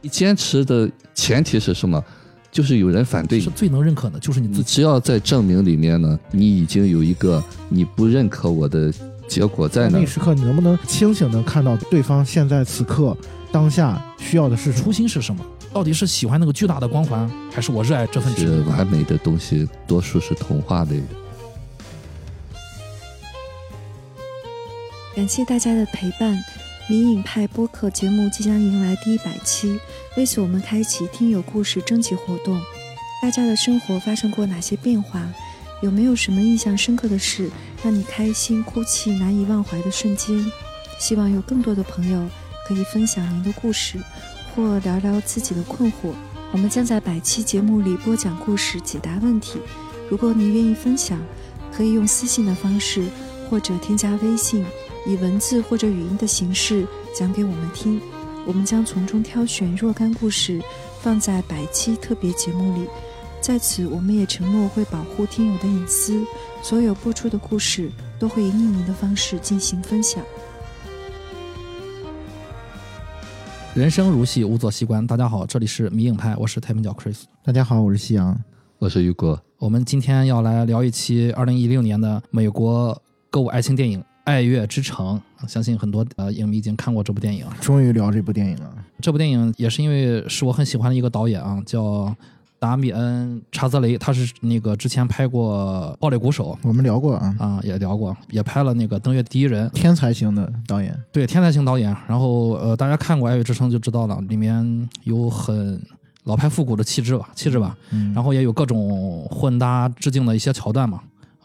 你坚持的前提是什么？就是有人反对你是。最能认可的，就是你自己。只要在证明里面呢，你已经有一个你不认可我的结果在那那一。时刻，你能不能清醒的看到对方现在此刻当下需要的是？初心是什么？到底是喜欢那个巨大的光环，还是我热爱这份职是业？完美的东西，多数是童话类的。感谢大家的陪伴。迷影派播客节目即将迎来第一百期，为此我们开启听友故事征集活动。大家的生活发生过哪些变化？有没有什么印象深刻的事，让你开心、哭泣、难以忘怀的瞬间？希望有更多的朋友可以分享您的故事，或聊聊自己的困惑。我们将在百期节目里播讲故事、解答问题。如果你愿意分享，可以用私信的方式，或者添加微信。以文字或者语音的形式讲给我们听，我们将从中挑选若干故事放在百期特别节目里。在此，我们也承诺会保护听友的隐私，所有播出的故事都会以匿名的方式进行分享。人生如戏，无所习惯。大家好，这里是迷影派，我是太平角 Chris。大家好，我是夕阳。我是宇哥，我们今天要来聊一期二零一六年的美国歌舞爱情电影《爱乐之城》。相信很多呃影迷已经看过这部电影。终于聊这部电影了，这部电影也是因为是我很喜欢的一个导演啊，叫达米恩·查泽雷，他是那个之前拍过《暴力鼓手我们聊过啊》，啊，也聊过，也拍了那个《登月第一人》，天才型的导演，对，天才型导演。然后呃，大家看过《爱乐之城》就知道了，里面有很老派复古的气质吧，气质吧。嗯，然后也有各种混搭致敬的一些桥段嘛，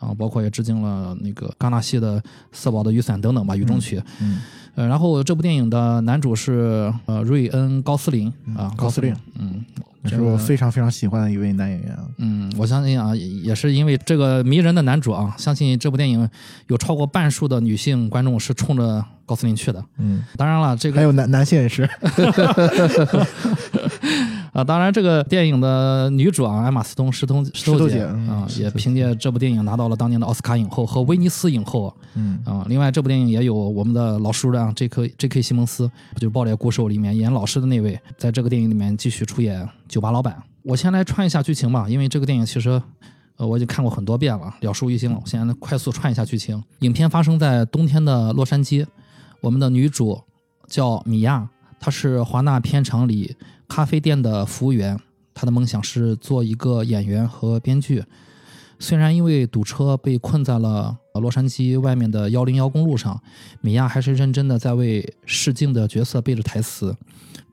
啊，包括也致敬了那个戛纳系的《色宝的雨伞》等等吧，雨中曲。嗯，呃，然后这部电影的男主是呃瑞恩·高斯林啊，高斯林，嗯这是我非常非常喜欢的一位男演员啊。嗯，我相信啊，也也是因为这个迷人的男主啊，相信这部电影有超过半数的女性观众是冲着高斯林去的。嗯，当然了，这个还有男男性也是 啊，当然，这个电影的女主啊，艾玛斯通石头石头姐啊，也凭借这部电影拿到了当年的奥斯卡影后和威尼斯影后嗯啊。另外，这部电影也有我们的老熟人啊，J.K. J.K. 西蒙斯，就是《爆裂鼓手》里面演老师的那位，在这个电影里面继续出演酒吧老板。我先来串一下剧情吧，因为这个电影其实。呃，我已经看过很多遍了，了熟于心了。我现在快速串一下剧情。影片发生在冬天的洛杉矶，我们的女主叫米娅，她是华纳片场里咖啡店的服务员，他的梦想是做一个演员和编剧。虽然因为堵车被困在了洛杉矶外面的幺零幺公路上，米娅还是认真的在为试镜的角色背着台词。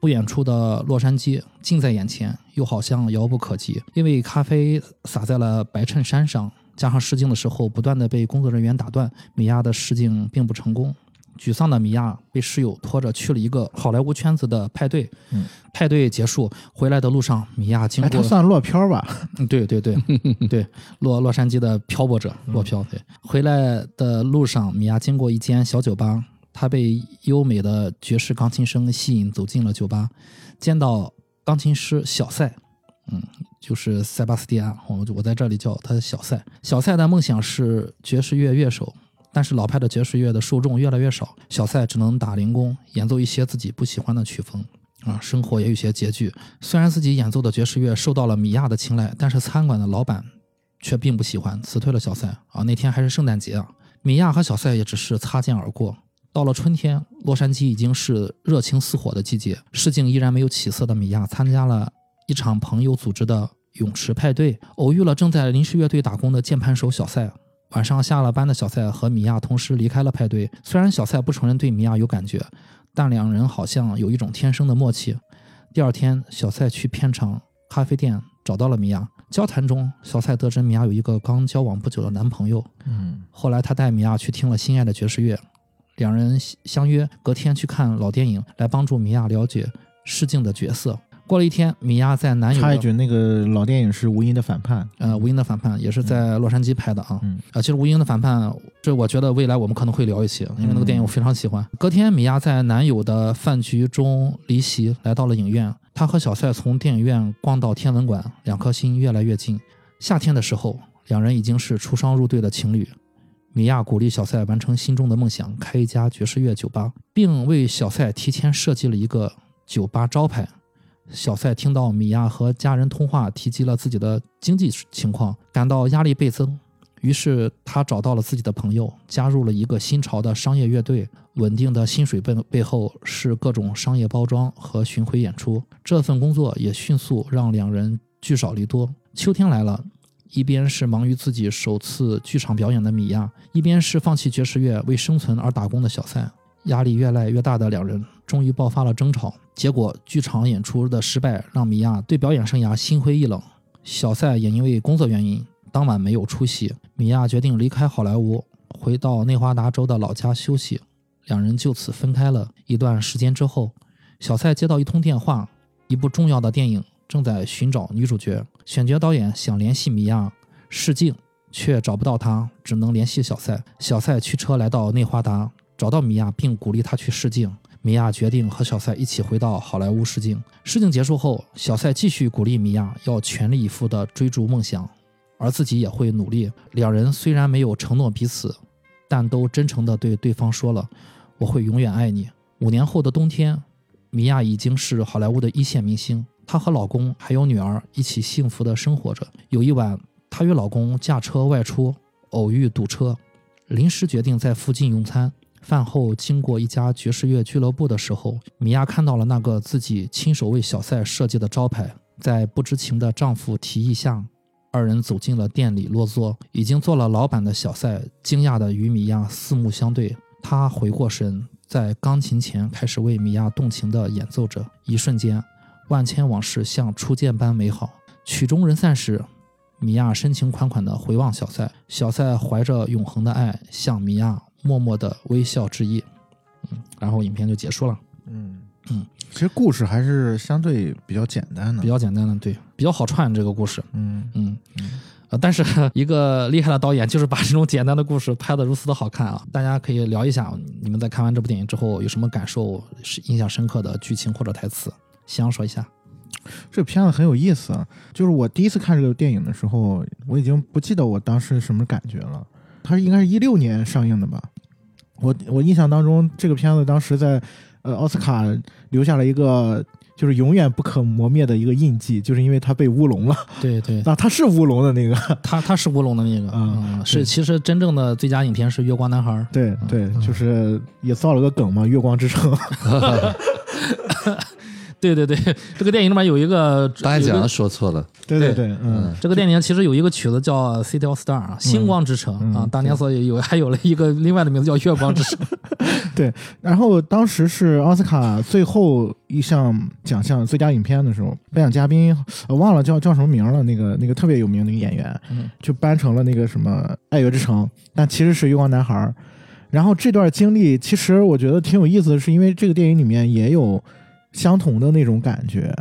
不远处的洛杉矶近在眼前，又好像遥不可及，因为咖啡洒在了白衬衫上，加上试镜的时候不断的被工作人员打断，米娅的试镜并不成功。沮丧的米娅被室友拖着去了一个好莱坞圈子的派对。嗯，派对结束回来的路上，米娅经哎，过他算落漂吧？嗯，对对对 对，洛洛杉矶的漂泊者，落漂。对，回来的路上，米娅经过一间小酒吧，她被优美的爵士钢琴声吸引，走进了酒吧，见到钢琴师小塞，嗯，就是塞巴斯蒂安，我我在这里叫他小塞。小塞的梦想是爵士乐乐手，但是老派的爵士乐的受众越来越少，小塞只能打零工，演奏一些自己不喜欢的曲风。啊，生活也有些拮据。虽然自己演奏的爵士乐受到了米娅的青睐，但是餐馆的老板却并不喜欢，辞退了小塞。啊，那天还是圣诞节啊，米娅和小塞也只是擦肩而过。到了春天，洛杉矶已经是热情似火的季节，试镜依然没有起色的米娅参加了一场朋友组织的泳池派对，偶遇了正在临时乐队打工的键盘手小塞。晚上下了班的小蔡和米娅同时离开了派对，虽然小蔡不承认对米娅有感觉，但两人好像有一种天生的默契。第二天，小蔡去片场咖啡店找到了米娅。交谈中，小蔡得知米娅有一个刚交往不久的男朋友。嗯，后来，他带米娅去听了心爱的爵士乐，两人相约隔天去看老电影，来帮助米娅了解试镜的角色。过了一天，米娅在男友的插一句，那个老电影是《吴英的反叛》。呃吴英的反叛也是在洛杉矶拍的啊。嗯啊，其实《吴英的反叛》这我觉得未来我们可能会聊一期，因为那个电影我非常喜欢。隔天，米娅在男友的饭局中离席，来到了影院。她和小塞从电影院逛到天文馆，两颗心越来越近。夏天的时候，两人已经是出双入对的情侣。米娅鼓励小塞完成心中的梦想，开一家爵士乐酒吧，并为小塞提前设计了一个酒吧招牌。小塞听到米娅和家人通话，提及了自己的经济情况，感到压力倍增。于是他找到了自己的朋友，加入了一个新潮的商业乐队。稳定的薪水背背后是各种商业包装和巡回演出。这份工作也迅速让两人聚少离多。秋天来了，一边是忙于自己首次剧场表演的米娅，一边是放弃爵士乐为生存而打工的小塞。压力越来越大的两人终于爆发了争吵。结果，剧场演出的失败让米娅对表演生涯心灰意冷。小塞也因为工作原因。当晚没有出席，米娅决定离开好莱坞，回到内华达州的老家休息。两人就此分开了一段时间之后，小塞接到一通电话，一部重要的电影正在寻找女主角，选角导演想联系米娅试镜，却找不到她，只能联系小塞。小塞驱车来到内华达，找到米娅，并鼓励她去试镜。米娅决定和小塞一起回到好莱坞试镜。试镜结束后，小塞继续鼓励米娅要全力以赴地追逐梦想。而自己也会努力。两人虽然没有承诺彼此，但都真诚地对对方说了：“我会永远爱你。”五年后的冬天，米娅已经是好莱坞的一线明星，她和老公还有女儿一起幸福地生活着。有一晚，她与老公驾车外出，偶遇堵车，临时决定在附近用餐。饭后经过一家爵士乐俱乐部的时候，米娅看到了那个自己亲手为小塞设计的招牌，在不知情的丈夫提议下。二人走进了店里落座，已经做了老板的小塞惊讶的与米娅四目相对。他回过神，在钢琴前开始为米娅动情地演奏着。一瞬间，万千往事像初见般美好。曲终人散时，米娅深情款款地回望小塞，小塞怀着永恒的爱向米娅默默的微笑致意。嗯，然后影片就结束了。嗯嗯。其实故事还是相对比较简单的，比较简单的，对，比较好串这个故事。嗯嗯呃，但是 一个厉害的导演就是把这种简单的故事拍得如此的好看啊！大家可以聊一下，你们在看完这部电影之后有什么感受？是印象深刻的剧情或者台词？夕阳说一下。这片子很有意思，就是我第一次看这个电影的时候，我已经不记得我当时什么感觉了。它应该是一六年上映的吧？我我印象当中，这个片子当时在。呃，奥斯卡留下了一个就是永远不可磨灭的一个印记，就是因为他被乌龙了。对对，那他是乌龙的那个，他他是乌龙的那个啊，是其实真正的最佳影片是《月光男孩》。对对，就是也造了个梗嘛，《月光之城》。对对对，这个电影里面有一个 颁奖说错了。对对对，嗯，这个电影其实有一个曲子叫《City of Star》啊，星光之城啊，当年所以有 还有了一个另外的名字叫《月光之城》。对，然后当时是奥斯卡最后一项奖项最佳影片的时候，颁奖嘉宾我忘了叫叫什么名了，那个那个特别有名的一个演员，就颁成了那个什么《爱乐之城》，但其实是《月光男孩》。然后这段经历其实我觉得挺有意思的是，因为这个电影里面也有。相同的那种感觉，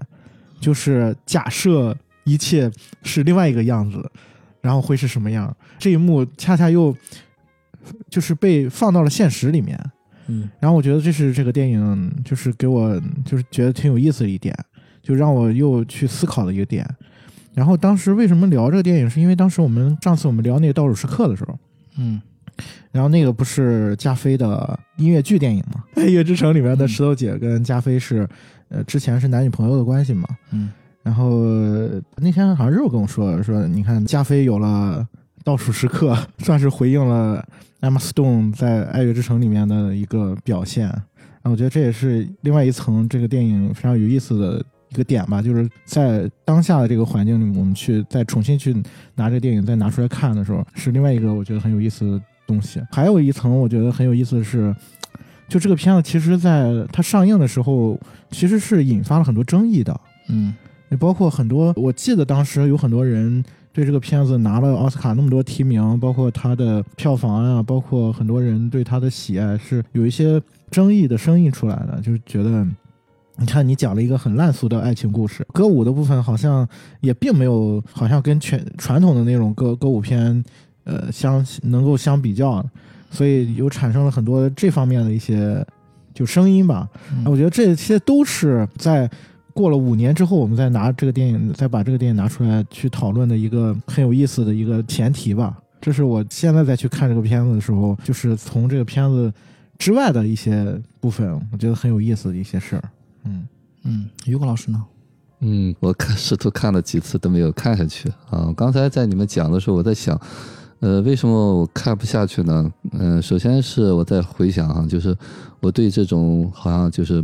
就是假设一切是另外一个样子，然后会是什么样？这一幕恰恰又就是被放到了现实里面。嗯，然后我觉得这是这个电影就是给我就是觉得挺有意思的一点，就让我又去思考的一个点。然后当时为什么聊这个电影？是因为当时我们上次我们聊那个倒数时刻的时候，嗯。然后那个不是加菲的音乐剧电影吗？《爱乐之城》里面的石头姐跟加菲是，呃，之前是男女朋友的关系嘛。嗯。然后那天好像肉跟我说说，你看加菲有了倒数时刻，算是回应了 Emma Stone 在《爱乐之城》里面的一个表现。然后我觉得这也是另外一层这个电影非常有意思的一个点吧，就是在当下的这个环境里，我们去再重新去拿这个电影再拿出来看的时候，是另外一个我觉得很有意思。东西还有一层，我觉得很有意思的是，就这个片子其实在它上映的时候，其实是引发了很多争议的。嗯，也包括很多，我记得当时有很多人对这个片子拿了奥斯卡那么多提名，包括它的票房啊，包括很多人对它的喜爱是有一些争议的声音出来的，就是觉得，你看你讲了一个很烂俗的爱情故事，歌舞的部分好像也并没有，好像跟全传统的那种歌歌舞片。呃，相能够相比较，所以有产生了很多这方面的一些就声音吧。我觉得这些都是在过了五年之后，我们再拿这个电影，再把这个电影拿出来去讨论的一个很有意思的一个前提吧。这是我现在再去看这个片子的时候，就是从这个片子之外的一些部分，我觉得很有意思的一些事儿。嗯嗯，于果老师呢？嗯，我看试图看了几次都没有看下去啊。刚才在你们讲的时候，我在想，呃，为什么我看不下去呢？嗯、首先是我在回想哈，就是我对这种好像就是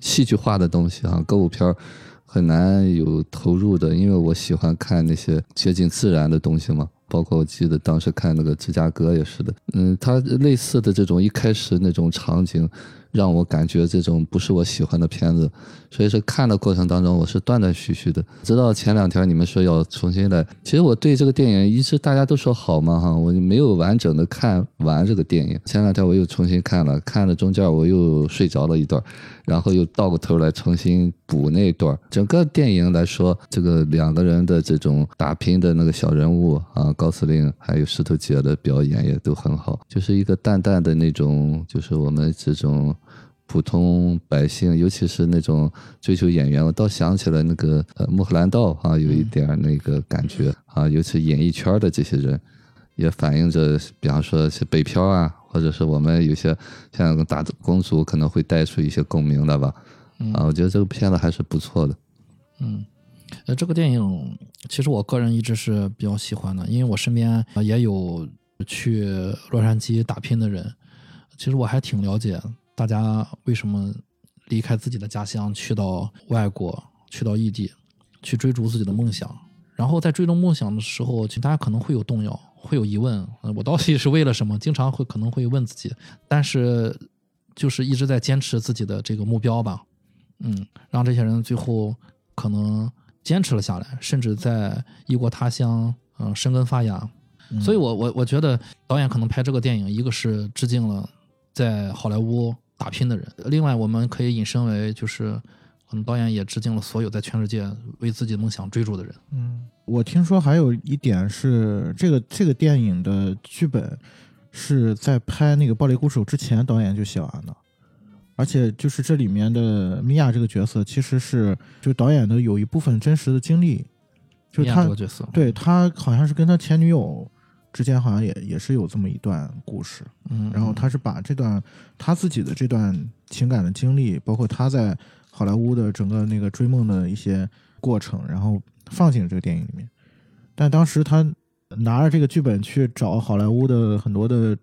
戏剧化的东西啊，歌舞片儿很难有投入的，因为我喜欢看那些接近自然的东西嘛。包括我记得当时看那个芝加哥也是的，嗯，它类似的这种一开始那种场景，让我感觉这种不是我喜欢的片子，所以说看的过程当中我是断断续续的，直到前两天你们说要重新来，其实我对这个电影一直大家都说好嘛哈，我就没有完整的看完这个电影，前两天我又重新看了，看了中间我又睡着了一段，然后又倒过头来重新补那一段，整个电影来说，这个两个人的这种打拼的那个小人物啊，高司令还有石头姐的表演也都很好，就是一个淡淡的那种，就是我们这种。普通百姓，尤其是那种追求演员，我倒想起了那个呃穆赫兰道啊，有一点儿那个感觉啊，尤其演艺圈的这些人，也反映着，比方说是北漂啊，或者是我们有些像打工族可能会带出一些共鸣的吧。啊，我觉得这个片子还是不错的。嗯，呃，这个电影其实我个人一直是比较喜欢的，因为我身边呃也有去洛杉矶打拼的人，其实我还挺了解大家为什么离开自己的家乡，去到外国，去到异地，去追逐自己的梦想。然后在追逐梦想的时候，其实大家可能会有动摇，会有疑问，呃我到底是为了什么？经常会可能会问自己，但是就是一直在坚持自己的这个目标吧。嗯，让这些人最后可能坚持了下来，甚至在异国他乡，嗯、生根发芽。所以我我我觉得导演可能拍这个电影，一个是致敬了在好莱坞打拼的人，另外我们可以引申为就是，可能导演也致敬了所有在全世界为自己的梦想追逐的人。嗯，我听说还有一点是，这个这个电影的剧本是在拍那个《暴力鼓手》之前导演就写完的，而且就是这里面的米娅这个角色，其实是就导演的有一部分真实的经历，就是他对他好像是跟他前女友之前好像也也是有这么一段故事，嗯，然后他是把这段他自己的这段情感的经历，包括他在好莱坞的整个那个追梦的一些过程，然后放进了这个电影里面。但当时他拿着这个剧本去找好莱坞的很多的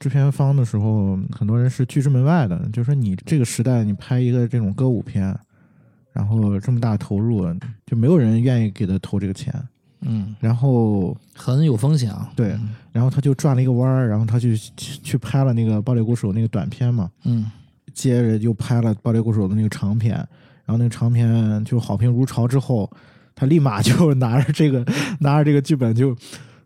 制片方的时候，很多人是拒之门外的，就说你这个时代你拍一个这种歌舞片，然后这么大投入，就没有人愿意给他投这个钱。嗯，然后很有风险啊。对，然后他就转了一个弯儿，然后他就去去拍了那个《暴力鼓手》那个短片嘛，嗯接着又拍了《暴力鼓手》的那个长片，然后那个长片就好评如潮之后，他立马就 拿着这个 拿着这个剧本就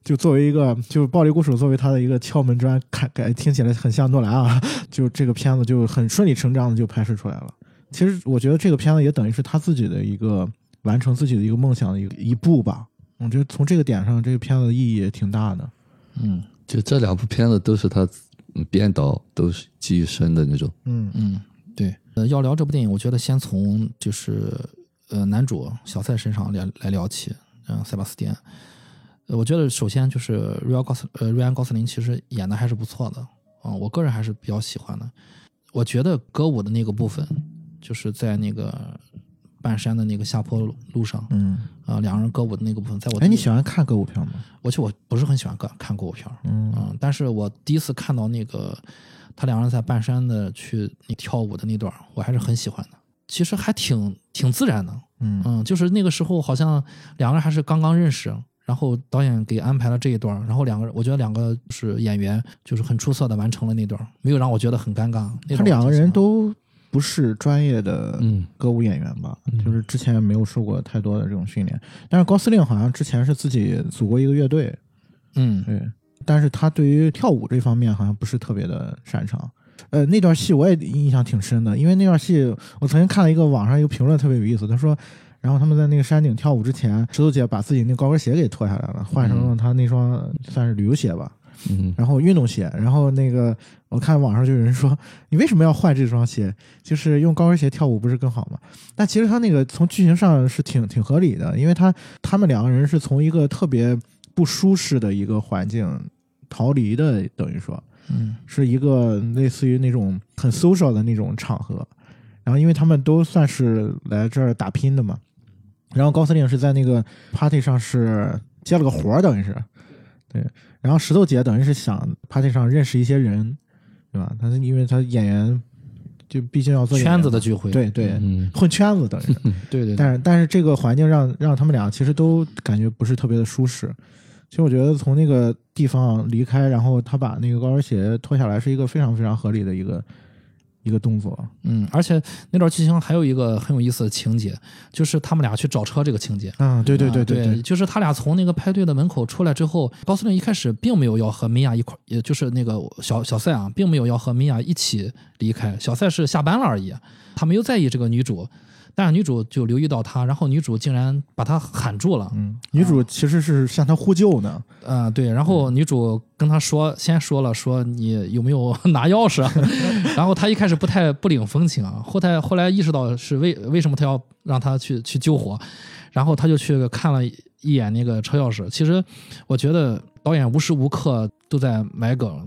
就作为一个就《暴力鼓手》作为他的一个敲门砖，看感听起来很像诺兰啊，就这个片子就很顺理成章的就拍摄出来了。其实我觉得这个片子也等于是他自己的一个完成自己的一个梦想的一一步吧。我觉得从这个点上，这个片子的意义也挺大的。嗯就这两部片子都是他嗯编导，都是记忆深的那种。嗯嗯，对。呃，要聊这部电影，我觉得先从就是呃男主小塞身上来来聊起。嗯、塞巴斯蒂安。呃，我觉得首先就是瑞安高斯呃瑞安高斯林其实演的还是不错的啊、我个人还是比较喜欢的。我觉得歌舞的那个部分，就是在那个半山的那个下坡路上嗯，啊、两个人歌舞的那个部分，在我哎，你喜欢看歌舞片吗？我其实我不是很喜欢看看歌舞片，嗯嗯，但是我第一次看到那个他两个人在半山的去那跳舞的那段，我还是很喜欢的。其实还挺挺自然的，嗯嗯，就是那个时候好像两个人还是刚刚认识，然后导演给安排了这一段，然后两个人，我觉得两个是演员就是很出色的完成了那段，没有让我觉得很尴尬。他两个人都不是专业的嗯。歌舞演员吧，就是之前没有受过太多的这种训练。但是高司令好像之前是自己组过一个乐队，嗯。对，但是他对于跳舞这方面好像不是特别的擅长。呃，那段戏我也印象挺深的，因为那段戏我曾经看了一个网上一个评论特别有意思，他说，然后他们在那个山顶跳舞之前，石头姐把自己那高跟鞋给脱下来了，换成了她那双算是旅游鞋吧，嗯然后运动鞋，然后那个我看网上就有人说，你为什么要换这双鞋？就是用高跟鞋跳舞不是更好吗？但其实他那个从剧情上是挺挺合理的，因为他他们两个人是从一个特别不舒适的一个环境逃离的，等于说嗯是一个类似于那种很 social 的那种场合。然后因为他们都算是来这儿打拼的嘛，然后高司令是在那个 party 上是接了个活儿，等于是，对。然后石头姐等于是想 party 上认识一些人，对吧？他因为她演员就毕竟要做圈子的聚会，对对，嗯混圈子等于对对，但是但是这个环境让让他们俩其实都感觉不是特别的舒适。其实我觉得从那个地方离开，然后他把那个高跟鞋脱下来，是一个非常非常合理的一个一个动作。嗯，而且那段剧情还有一个很有意思的情节，就是他们俩去找车这个情节。嗯，对对啊对对对，就是他俩从那个派对的门口出来之后，高司令一开始并没有要和米娅一块儿，也就是那个小小赛啊，并没有要和米娅一起离开。小赛是下班了而已，他没有在意这个女主，但是女主就留意到他，然后女主竟然把他喊住了。嗯，女主其实是向他呼救呢。啊、对，然后女主跟他说，先说了说你有没有拿钥匙啊，然后他一开始不太不领风情啊，后台后来意识到是为为什么他要让他去去救火，然后他就去看了一眼那个车钥匙。其实我觉得导演无时无刻都在埋梗。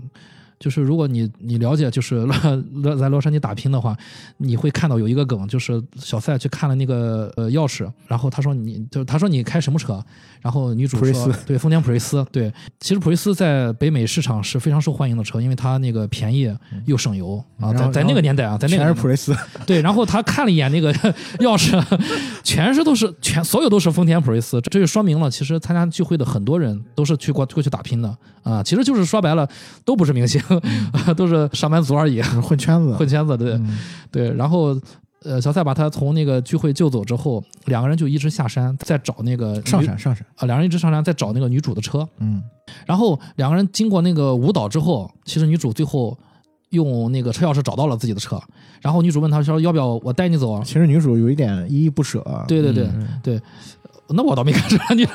就是如果你你了解就是洛在洛杉矶打拼的话，你会看到有一个梗，就是小赛去看了那个呃钥匙，然后他说你就他说你开什么车，然后女主说斯对丰田普锐斯，对，其实普锐斯在北美市场是非常受欢迎的车，因为它那个便宜又省油啊，在在那个年代啊，在那个全是普锐斯，对，然后他看了一眼那个 钥匙，全是都是全所有都是丰田普锐斯，这就说明了其实参加聚会的很多人都是去过过去打拼的啊，其实就是说白了都不是明星，都是上班族而已，混圈子。混圈子对、嗯对，然后。呃，小赛把他从那个聚会救走之后，两个人就一直下山，在找那个上山上山，啊，两人一直上山，在找那个女主的车。嗯，然后两个人经过那个舞蹈之后，其实女主最后用那个车钥匙找到了自己的车，然后女主问他说：“要不要我带你走啊其实女主有一点依依不舍。？”对对对、嗯对，那我倒没看出来，女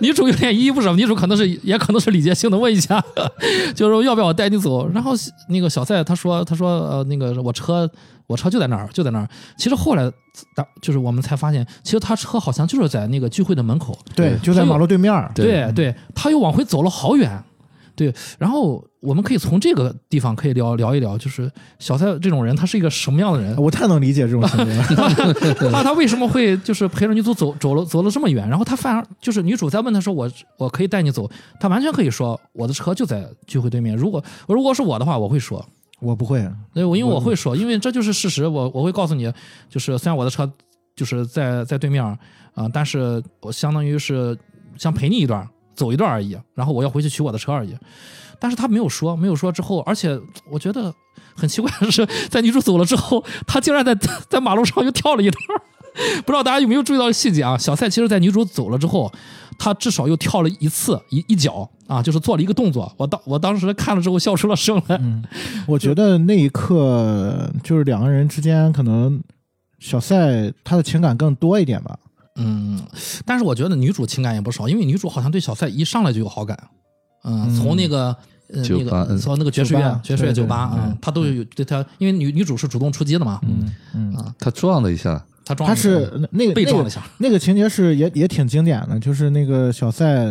女主有点依依不舍，女主可能是也可能是礼节性的问一下，就是说要不要我带你走。然后那个小赛他说他说呃那个我车我车就在那儿就在那儿。其实后来大就是我们才发现，其实他车好像就是在那个聚会的门口。对，就在马路对面对对，他又往回走了好远。对，然后我们可以从这个地方可以聊聊一聊，就是小蔡这种人，他是一个什么样的人？我太能理解这种行为了。他他为什么会就是陪着女主走走了走了这么远？然后他反而就是女主在问他说我我可以带你走，他完全可以说我的车就在聚会对面。如果如果是我的话，我会说，我不会，对，我因为我会说，因为这就是事实，我我会告诉你，就是虽然我的车就是在在对面啊、但是我相当于是想陪你一段，走一段而已，然后我要回去取我的车而已。但是他没有说，没有说之后，而且我觉得很奇怪的是，在女主走了之后，他竟然在在马路上又跳了一段。不知道大家有没有注意到细节啊？小蔡其实，在女主走了之后，他至少又跳了一次一一脚啊，就是做了一个动作。我当我当时看了之后笑出了声来。我觉得那一刻就是两个人之间可能小赛他的情感更多一点吧。嗯，但是我觉得女主情感也不少，因为女主好像对小赛一上来就有好感。嗯，嗯从那个。呃，那个从那个爵士乐、爵士乐酒吧啊嗯，她都有对她，因为女女主是主动出击的嘛，嗯嗯，啊，他撞了一下，他撞他了一下是那个被撞了一下，那个情节是也也挺经典的，就是那个小赛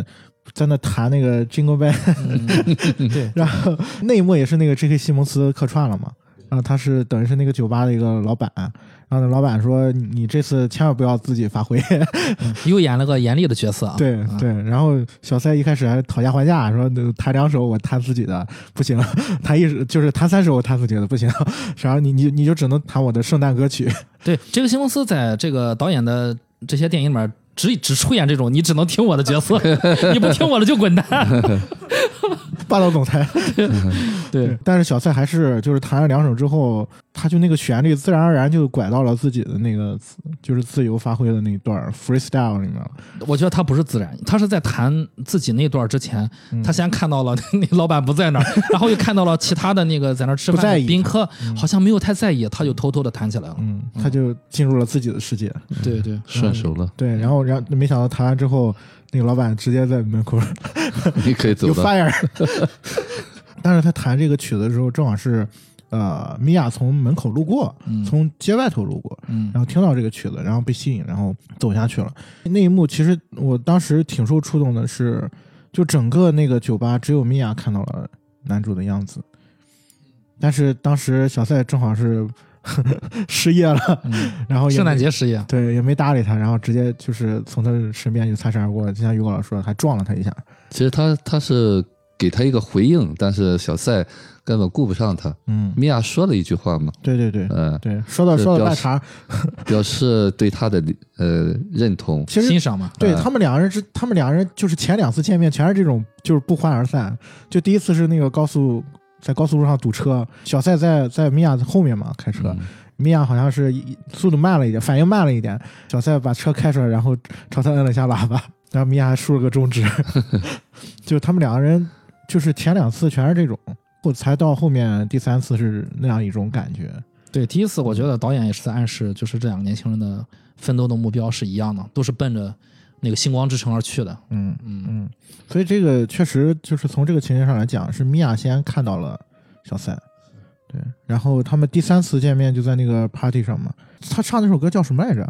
在那弹那个 Jingle Bell，嗯 对，然后那一幕也是那个 J.K. 西蒙斯客串了嘛。然后他是等于是那个酒吧的一个老板，然后那老板说：“你你这次千万不要自己发挥。又演了个严厉的角色啊，对啊对，然后小赛一开始还讨价还价，说那弹两首我弹自己的不行，弹一首就是弹三首我弹自己的不行，然后你你你就只能弹我的圣诞歌曲。对，这个新公司在这个导演的这些电影里面只只出演这种你只能听我的角色，你不听我的就滚蛋。霸道总裁。对，但是小蔡还是就是弹了两首之后，他就那个旋律自然而然就拐到了自己的那个就是自由发挥的那一段 freestyle 里面了。我觉得他不是自然，他是在弹自己那段之前，嗯他先看到了 那老板不在那儿，然后又看到了其他的那个在那儿吃饭的宾客，好像没有太在意，他就偷偷的弹起来了。嗯，他就进入了自己的世界。对对，顺手了，对，然后然后没想到弹完之后，那个老板直接在门口 你可以走有了。fire。但是他弹这个曲子的时候，正好是呃米娅从门口路过，嗯从街外头路过，嗯然后听到这个曲子，然后被吸引，然后走下去了。那一幕其实我当时挺受触动的是，就整个那个酒吧只有米娅看到了男主的样子，但是当时小赛正好是 失业了，然后圣诞节失业，对也没搭理他，然后直接就是从他身边就擦身而过，就像于果老师说的，还撞了他一下。其实他他是给他一个回应，但是小赛根本顾不上他。嗯，米娅说了一句话嘛，对对对呃，对，说到说到是表示赖茬，表示对他的呃认同。其实欣赏嘛。呃对他们两个人是，他们两个人就是前两次见面全是这种，就是不欢而散。就第一次是那个高速在高速路上堵车，小赛在在米娅后面嘛开车，嗯米娅好像是一速度慢了一点，反应慢了一点，小赛把车开出来，然后朝他摁了一下喇叭，然后米娅还竖了个中指。就他们两个人，就是前两次全是这种，后才到后面第三次是那样一种感觉。对，第一次我觉得导演也是在暗示，就是这两个年轻人的奋斗的目标是一样的，都是奔着那个星光之城而去的。嗯嗯，嗯，所以这个确实就是从这个情节上来讲，是米娅先看到了小赛，对，然后他们第三次见面就在那个 party 上嘛。他唱那首歌叫什么来着？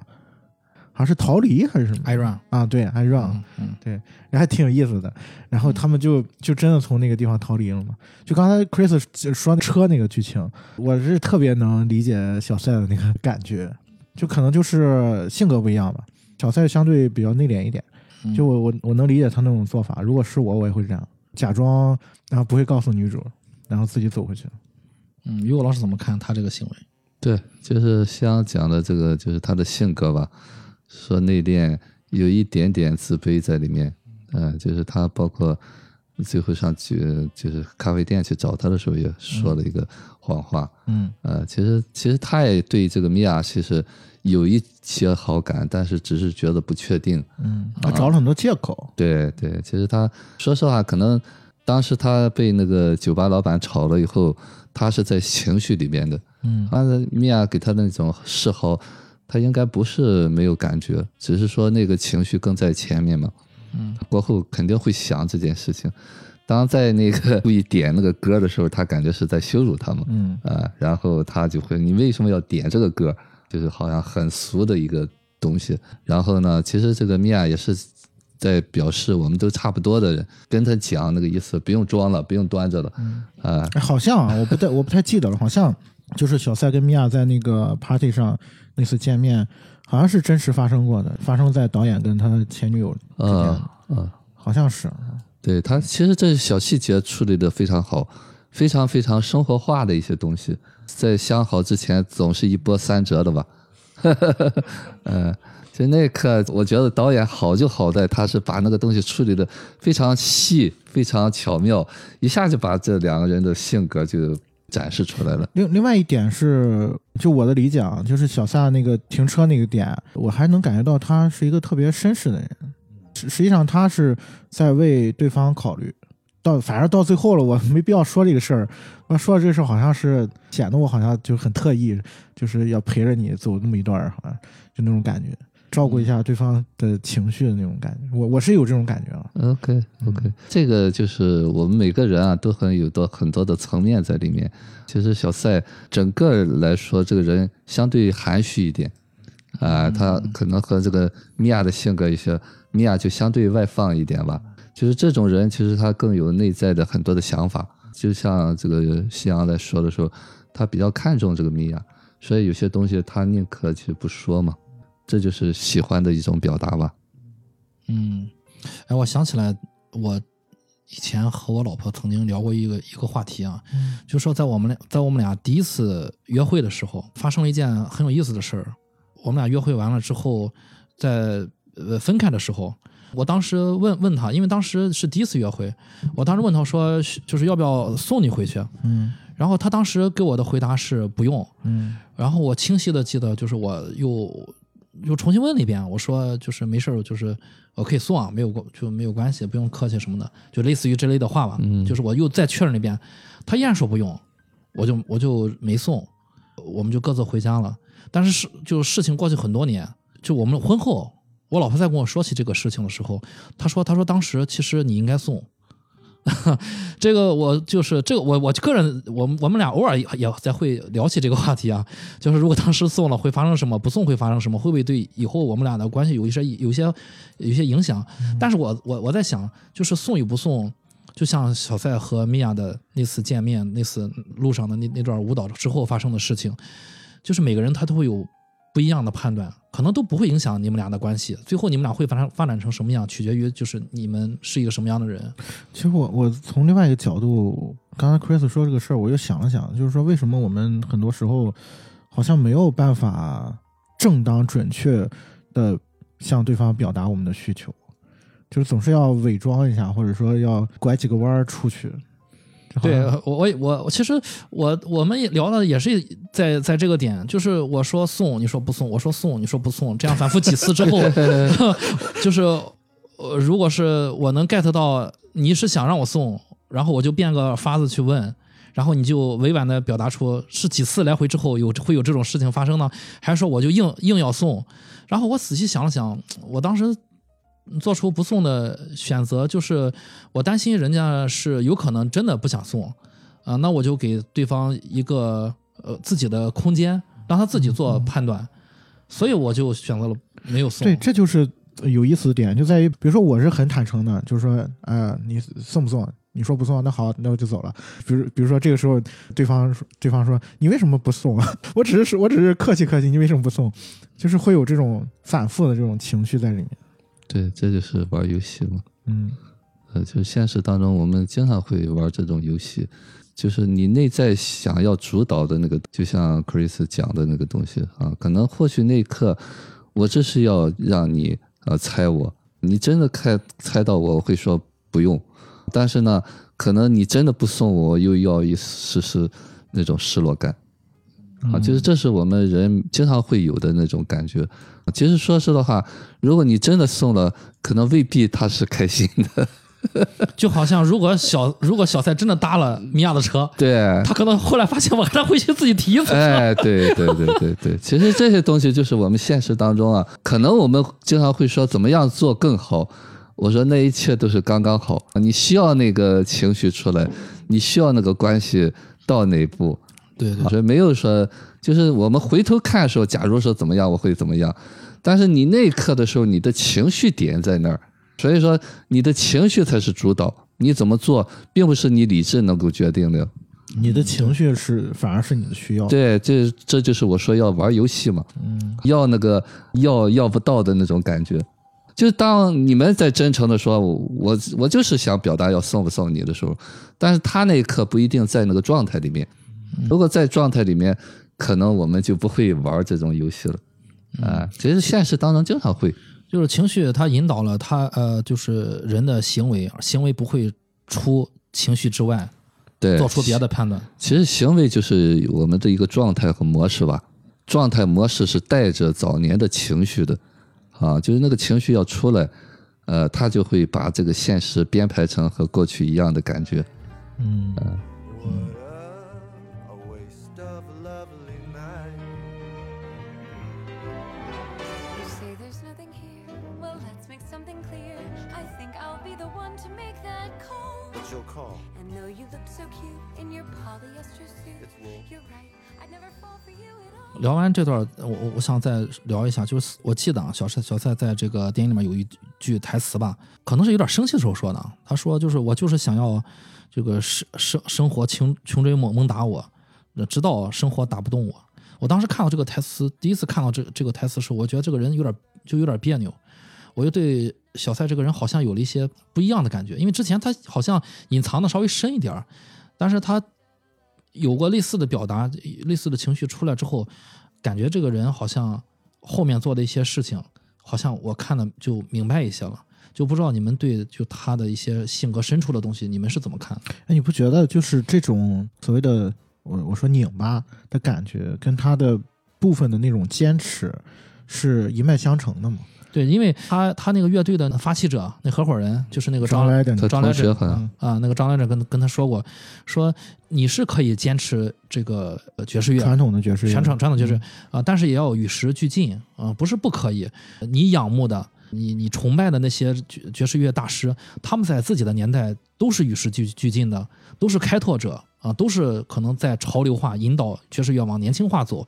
好像是逃离还是什么 I run，啊？对，I run，、嗯嗯，对，然后还挺有意思的。然后他们就就真的从那个地方逃离了嘛。就刚才 Chris 说车那个剧情，我是特别能理解小赛的那个感觉，就可能就是性格不一样吧。小赛相对比较内敛一点，嗯就我我我能理解他那种做法。如果是我，我也会这样，假装然后不会告诉女主，然后自己走回去。嗯，于果老师怎么看他这个行为？对，就是像讲的这个，就是他的性格吧，说内敛，有一点点自卑在里面。嗯、就是他包括最后上去就是咖啡店去找他的时候，也说了一个谎话。嗯呃，其实其实他也对这个米娅其实有一些好感，但是只是觉得不确定。嗯，他找了很多借口。对对，其实他说实话，可能当时他被那个酒吧老板炒了以后，他是在情绪里面的。嗯他的米娅给他的那种示好，他应该不是没有感觉，只是说那个情绪更在前面嘛。嗯，过后肯定会想这件事情。当在那个故意点那个歌的时候，他感觉是在羞辱他嘛。嗯啊，然后他就会，你为什么要点这个歌？就是好像很俗的一个东西。然后呢，其实这个米娅也是在表示我们都差不多的人，跟他讲那个意思，不用装了，不用端着了。嗯啊，哎，好像啊，我不太我不太记得了，好像就是小赛跟米娅在那个 party 上那次见面，好像是真实发生过的，发生在导演跟他前女友之间，呃呃，好像是。对他其实这小细节处理的非常好，非常非常生活化的一些东西，在相好之前总是一波三折的吧。嗯，就那一刻，我觉得导演好就好在他是把那个东西处理的非常细、非常巧妙，一下就把这两个人的性格就展示出来了。另另外一点是，就我的理解啊，就是小撒那个停车那个点，我还能感觉到他是一个特别绅士的人。实实际上，他是在为对方考虑。到反正到最后了，我没必要说这个事儿。我说这个事儿好像是显得我好像就很特意，就是要陪着你走那么一段，好像就那种感觉，照顾一下对方的情绪的那种感觉。我我是有这种感觉了。OK OK，、这个就是我们每个人啊都很有多很多的层面在里面。其实小赛整个来说，这个人相对含蓄一点啊、他可能和这个米娅的性格一些，米娅就相对外放一点吧。就是这种人，其实他更有内在的很多的想法。就像这个夕阳来说的时候，他比较看重这个米娅，所以有些东西他宁可去不说嘛，这就是喜欢的一种表达吧。嗯，哎，我想起来，我以前和我老婆曾经聊过一个一个话题啊，就说在我们俩在我们俩第一次约会的时候，发生了一件很有意思的事儿。我们俩约会完了之后，在呃分开的时候，我当时问问他，因为当时是第一次约会，我当时问他说，就是要不要送你回去？嗯然后他当时给我的回答是不用。嗯然后我清晰的记得，就是我又又重新问了一遍，我说就是没事儿，就是我可以送啊，没有关就没有关系，不用客气什么的，就类似于这类的话吧。嗯就是我又再确认了一遍，他依然说不用，我就我就没送，我们就各自回家了。但是事就事情过去很多年，就我们婚后，我老婆在跟我说起这个事情的时候，她说她说当时其实你应该送。这个我就是这个我我个人我们我们俩偶尔也也在会聊起这个话题啊，就是如果当时送了会发生什么，不送会发生什么，会不会对以后我们俩的关系有一些有一些有一些影响？但是我我我在想，就是送与不送，就像小赛和米娅的那次见面，那次路上的那那段舞蹈之后发生的事情，就是每个人他都会有不一样的判断，可能都不会影响你们俩的关系。最后你们俩会发展发展成什么样，取决于就是你们是一个什么样的人。其实我我从另外一个角度，刚才 Chris 说这个事儿，我又想了想，就是说为什么我们很多时候好像没有办法正当准确的向对方表达我们的需求，就是总是要伪装一下，或者说要拐几个弯儿出去。对我我我我其实我我们也聊的也是在在这个点，就是我说送你说不送，我说送你说不送，这样反复几次之后，就是呃，如果是我能 get 到你是想让我送，然后我就变个法子去问。然后你就委婉的表达出是几次来回之后有会有这种事情发生呢，还是说我就硬硬要送？然后我仔细想了想，我当时做出不送的选择，就是我担心人家是有可能真的不想送，啊、那我就给对方一个呃自己的空间，让他自己做判断，所以我就选择了没有送。对，这就是有意思的点，就在于，比如说我是很坦诚的，就是说，呃，你送不送？你说不送，那好，那我就走了。比如，比如说这个时候，对方说对方说你为什么不送啊？我只是我只是客气客气，你为什么不送？就是会有这种反复的这种情绪在里面。对，这就是玩游戏嘛。嗯呃，就现实当中，我们经常会玩这种游戏，就是你内在想要主导的那个，就像 Chris 讲的那个东西啊，可能或许那一刻，我这是要让你呃猜我，你真的猜猜到我，我会说不用，但是呢，可能你真的不送我，又要一丝丝那种失落感。啊，就是这是我们人经常会有的那种感觉。其实说实的话，如果你真的送了，可能未必他是开心的。就好像如果小如果小蔡真的搭了米娅的车，对，他可能后来发现我还得回去自己提一次车。哎，对对对对对，其实这些东西就是我们现实当中啊，可能我们经常会说怎么样做更好。我说那一切都是刚刚好，你需要那个情绪出来，你需要那个关系到哪一步，对对所以没有说，就是我们回头看的时候，假如说怎么样，我会怎么样，但是你那一刻的时候，你的情绪点在那儿，所以说你的情绪才是主导，你怎么做，并不是你理智能够决定的。你的情绪是反而是你的需要。对，这这就是我说要玩游戏嘛，嗯要那个要要不到的那种感觉。就当你们在真诚的说，我我就是想表达要送不送你的时候，但是他那一刻不一定在那个状态里面。如果在状态里面，可能我们就不会玩这种游戏了。啊，其实现实当中经常会。就是情绪它引导了他呃，就是人的行为，行为不会出情绪之外，对，做出别的判断。其实行为就是我们的一个状态和模式吧。状态模式是带着早年的情绪的，啊，就是那个情绪要出来，呃，他就会把这个现实编排成和过去一样的感觉。嗯 a, think i'll be the one to make that call. You call? And though you look so cute in your polyester suits you're right i never fall for you at all. 聊完这段我我我想再聊一下就是我记得啊小蔡小蔡在这个电影里面有一句台词吧可能是有点生气的时候说的他说就是我就是想要这个生生生活穷穷追猛猛打我直到生活打不动我。我当时看到这个台词第一次看到这这个台词的时候我觉得这个人有点就有点别扭我就对小蔡这个人好像有了一些不一样的感觉，因为之前他好像隐藏的稍微深一点儿，但是他有过类似的表达，类似的情绪出来之后，感觉这个人好像后面做的一些事情，好像我看的就明白一些了。就不知道你们对就他的一些性格深处的东西，你们是怎么看？哎，你不觉得就是这种所谓的我我说拧巴的感觉，跟他的部分的那种坚持是一脉相承的吗？对，因为他他那个乐队的发起者，那合伙人就是那个张张来者啊，那个张来者跟跟他说过，说你是可以坚持这个呃爵士乐，传统的爵士乐，传统传统爵士啊、但是也要与时俱进啊、不是不可以。你仰慕的你你崇拜的那些爵爵士乐大师，他们在自己的年代都是与时俱俱进的，都是开拓者啊，都是可能在潮流化引导爵士乐往年轻化走，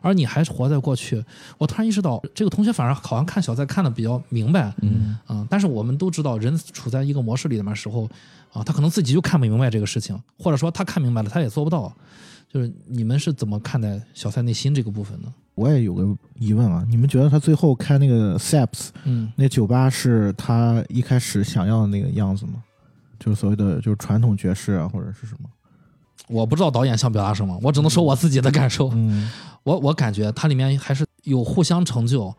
而你还是活在过去。我突然意识到，这个同学反而好像看小赛看的比较明白，嗯啊，但是我们都知道，人处在一个模式里面的时候啊，他可能自己就看不明白这个事情，或者说他看明白了，他也做不到。就是你们是怎么看待小赛内心这个部分呢？我也有个疑问啊，你们觉得他最后开那个 Saps 嗯那酒吧是他一开始想要的那个样子吗？就是所谓的就是传统爵士啊，或者是什么？我不知道导演想表达什么，我只能说我自己的感受。嗯我我感觉它里面还是有互相成就，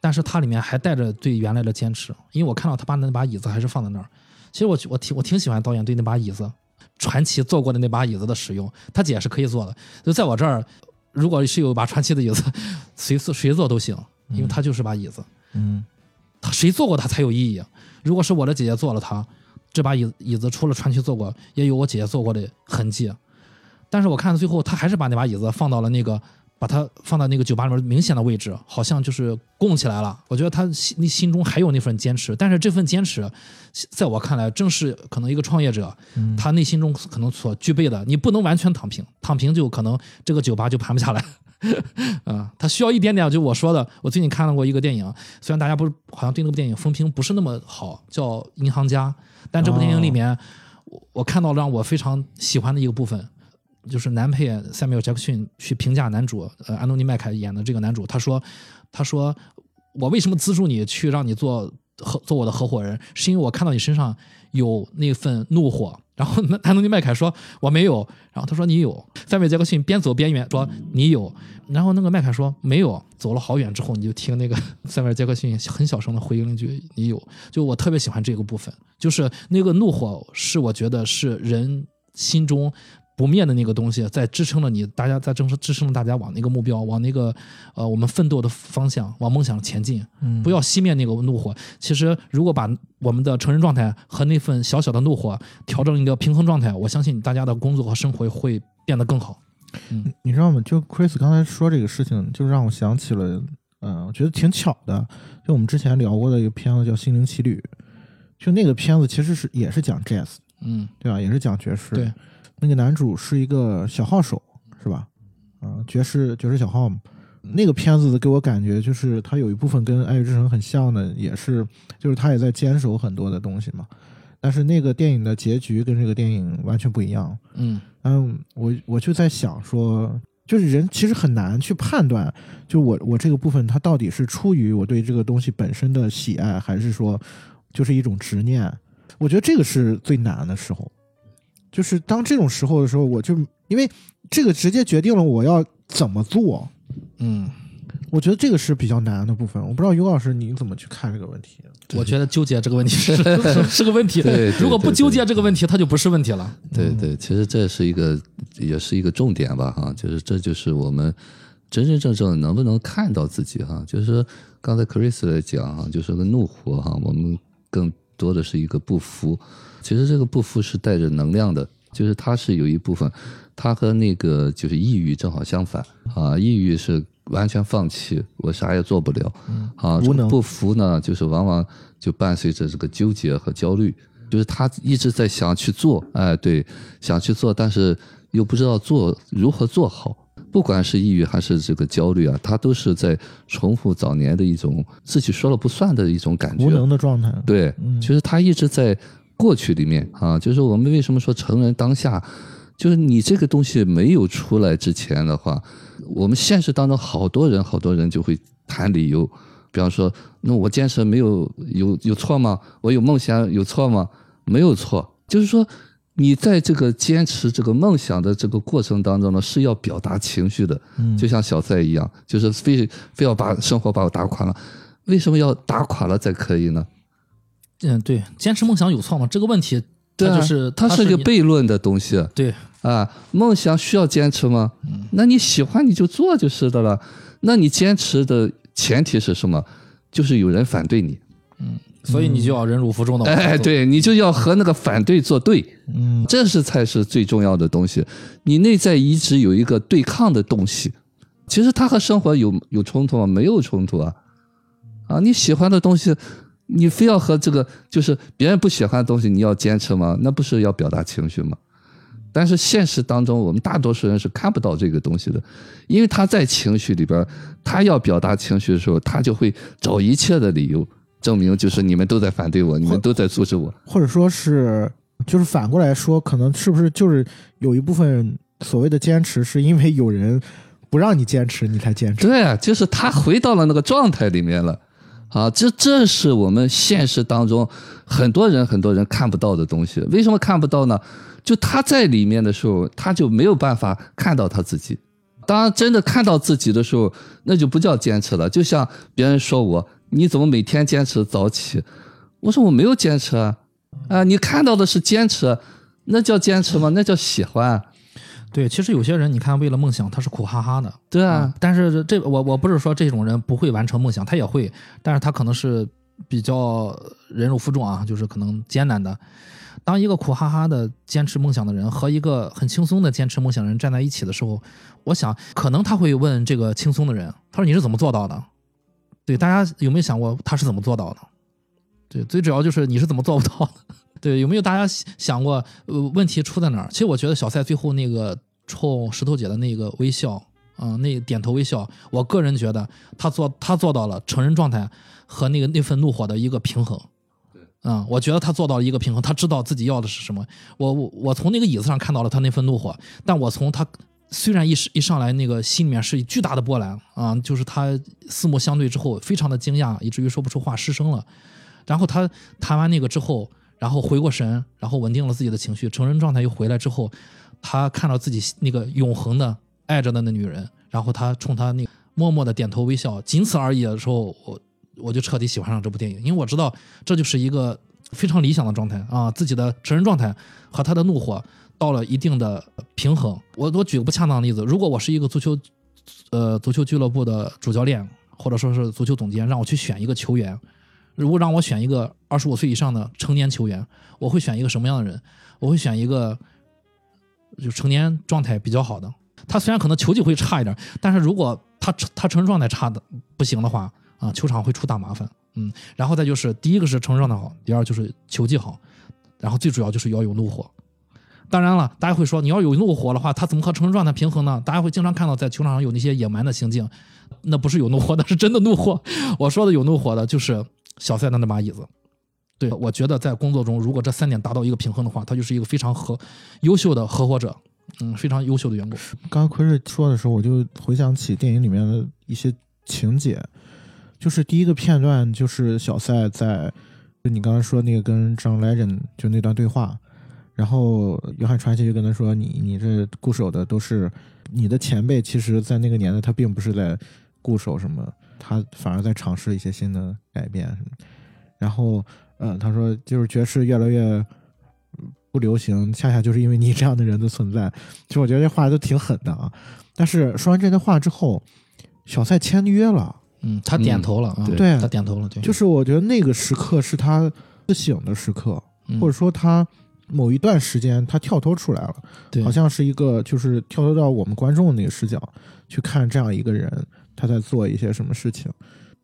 但是它里面还带着对原来的坚持。因为我看到他把那把椅子还是放在那儿。其实我我挺我挺喜欢导演对那把椅子，传奇做过的那把椅子的使用，他姐是可以做的。就在我这儿，如果是有把传奇的椅子，谁坐谁坐都行，因为它就是把椅子，嗯他谁坐过它才有意义。如果是我的姐姐坐了它，这把椅椅子除了传奇坐过，也有我姐姐坐过的痕迹。但是我看到最后，他还是把那把椅子放到了那个，把它放到那个酒吧里面明显的位置，好像就是供起来了。我觉得他心心中还有那份坚持，但是这份坚持，在我看来，正是可能一个创业者他内心中可能所具备的。你不能完全躺平，躺平就可能这个酒吧就盘不下来。啊，他需要一点点，就我说的，我最近看到过一个电影，虽然大家不是好像对那部电影风评不是那么好，叫《银行家》，但这部电影里面，我我看到让我非常喜欢的一个部分，就是男配塞缪尔·杰克逊去评价男主，呃，安东尼·麦凯演的这个男主，他说，他说，我为什么资助你去让你做合做我的合伙人，是因为我看到你身上有那份怒火。然后安东尼·麦凯说我没有，然后他说你有。塞缪尔·杰克逊边走边远说你有，然后那个麦凯说没有。走了好远之后，你就听那个塞缪尔·杰克逊很小声的回应了一句你有。就我特别喜欢这个部分，就是那个怒火是我觉得是人心中。不灭的那个东西，在支撑着你，大家在支支撑着大家往那个目标，往那个呃我们奋斗的方向，往梦想前进。嗯不要熄灭那个怒火。其实，如果把我们的成人状态和那份小小的怒火调整一个平衡状态，我相信大家的工作和生活会变得更好。嗯你知道吗？就 Chris 刚才说这个事情，就让我想起了，嗯、我觉得挺巧的。就我们之前聊过的一个片子叫《心灵奇旅》，就那个片子其实是也是讲 jazz，嗯对吧？也是讲爵士。对，那个男主是一个小号手，是吧？啊、爵士爵士小号嘛。那个片子给我感觉就是他有一部分跟《爱乐之城》很像的，也是就是他也在坚守很多的东西嘛。但是那个电影的结局跟这个电影完全不一样。嗯嗯，我我就在想说，就是人其实很难去判断，就我我这个部分它到底是出于我对这个东西本身的喜爱，还是说就是一种执念？我觉得这个是最难的时候，就是当这种时候的时候，我就因为这个直接决定了我要怎么做。嗯，我觉得这个是比较难的部分。我不知道尤老师你怎么去看这个问题？我觉得纠结这个问题是是 是个问题。对对如果不纠结这个问题，它就不是问题了。对对，其实这是一个，也是一个重点吧，哈，就是这就是我们真真正正能不能看到自己哈，就是刚才 Chris 来讲哈，就是个怒火哈，我们更多的是一个不服，其实这个不服是带着能量的，就是它是有一部分，它和那个就是抑郁正好相反啊，抑郁是完全放弃，我啥也做不了，啊，不服呢，就是往往就伴随着这个纠结和焦虑，就是他一直在想去做，哎，对，想去做，但是又不知道做如何做好。不管是抑郁还是这个焦虑啊，他都是在重复早年的一种自己说了不算的一种感觉。无能的状态。对，嗯就是他一直在过去里面啊，就是我们为什么说成人当下，就是你这个东西没有出来之前的话，我们现实当中好多人好多人就会谈理由，比方说，那我坚持没有有有错吗？我有梦想有错吗？没有错，就是说。你在这个坚持这个梦想的这个过程当中呢，是要表达情绪的，嗯就像小赛一样，就是非非要把生活把我打垮了，为什么要打垮了才可以呢？嗯，对，坚持梦想有错吗？这个问题，对就是它是个悖论的东西对，啊。梦想需要坚持吗？那你喜欢你就做就是的了。那你坚持的前提是什么？就是有人反对你，嗯所以你就要忍辱负重的。哎，，对你就要和那个反对作对，嗯，这是才是最重要的东西。你内在一直有一个对抗的东西，其实它和生活有有冲突吗？没有冲突啊，啊，你喜欢的东西，你非要和这个就是别人不喜欢的东西，你要坚持吗？那不是要表达情绪吗？但是现实当中，我们大多数人是看不到这个东西的，因为他在情绪里边，他要表达情绪的时候，他就会找一切的理由证明，就是你们都在反对我，你们都在阻止我。或者说是，就是反过来说，可能是不是就是有一部分所谓的坚持，是因为有人不让你坚持，你才坚持。对啊，就是他回到了那个状态里面了，啊，这这是我们现实当中很多人很多人看不到的东西。为什么看不到呢？就他在里面的时候，他就没有办法看到他自己。当真的看到自己的时候，那就不叫坚持了。就像别人说我，你怎么每天坚持早起？我说我没有坚持啊，啊，你看到的是坚持，那叫坚持吗？那叫喜欢。对，其实有些人你看，为了梦想他是苦哈哈的，对啊，但是这我我不是说这种人不会完成梦想，他也会，但是他可能是比较忍辱负重啊，就是可能艰难的。当一个苦哈哈的坚持梦想的人和一个很轻松的坚持梦想的人站在一起的时候，我想可能他会问这个轻松的人，他说你是怎么做到的？对，大家有没有想过他是怎么做到的？对，最主要就是你是怎么做不到的？对，有没有大家想过，呃，问题出在哪儿？其实我觉得小赛最后那个冲石头姐的那个微笑，嗯、那个点头微笑，我个人觉得他做他做到了成人状态和那个那份怒火的一个平衡。嗯，我觉得他做到了一个平衡，他知道自己要的是什么。我我我从那个椅子上看到了他那份怒火，但我从他虽然一时一上来那个心里面是巨大的波澜啊，就是他四目相对之后非常的惊讶，以至于说不出话，失声了。然后他谈完那个之后，然后回过神，然后稳定了自己的情绪，成人状态又回来之后，他看到自己那个永恒的爱着的那女人，然后他冲她那个默默的点头微笑，仅此而已的时候，我我就彻底喜欢上这部电影，因为我知道这就是一个非常理想的状态啊，自己的成人状态和他的怒火到了一定的平衡。我我举个不恰当的例子，如果我是一个足球，呃，足球俱乐部的主教练，或者说是足球总监，让我去选一个球员，如果让我选一个二十五岁以上的成年球员，我会选一个什么样的人？我会选一个就成年状态比较好的。他虽然可能球技会差一点，但是如果他他成人状态差的不行的话，啊，球场会出大麻烦。嗯，然后再就是第一个是成人状态好，第二就是球技好，然后最主要就是要有怒火。当然了，大家会说你要有怒火的话，他怎么和成人状态平衡呢？大家会经常看到在球场上有那些野蛮的行径，那不是有怒火，那是真的怒火。我说的有怒火的就是小赛的那把椅子。对，我觉得在工作中，如果这三点达到一个平衡的话，他就是一个非常合优秀的合伙者，嗯，非常优秀的员工。刚刚奎瑞说的时候，我就回想起电影里面的一些情节，就是第一个片段就是小赛在，就你刚刚说那个跟张 Legend 就那段对话，然后约翰传奇就跟他说：“你你这固守的都是你的前辈，其实在那个年代他并不是在固守什么，他反而在尝试一些新的改变什么。”然后，嗯，他说就是爵士越来越不流行，恰恰就是因为你这样的人的存在。其实我觉得这话都挺狠的啊。但是说完这些话之后，小赛签约了，嗯，他点头了，啊。对。对他点头了，对，就是我觉得那个时刻是他自省的时刻，嗯。或者说他某一段时间他跳脱出来了，好像是一个就是跳脱到我们观众的那个视角去看这样一个人他在做一些什么事情。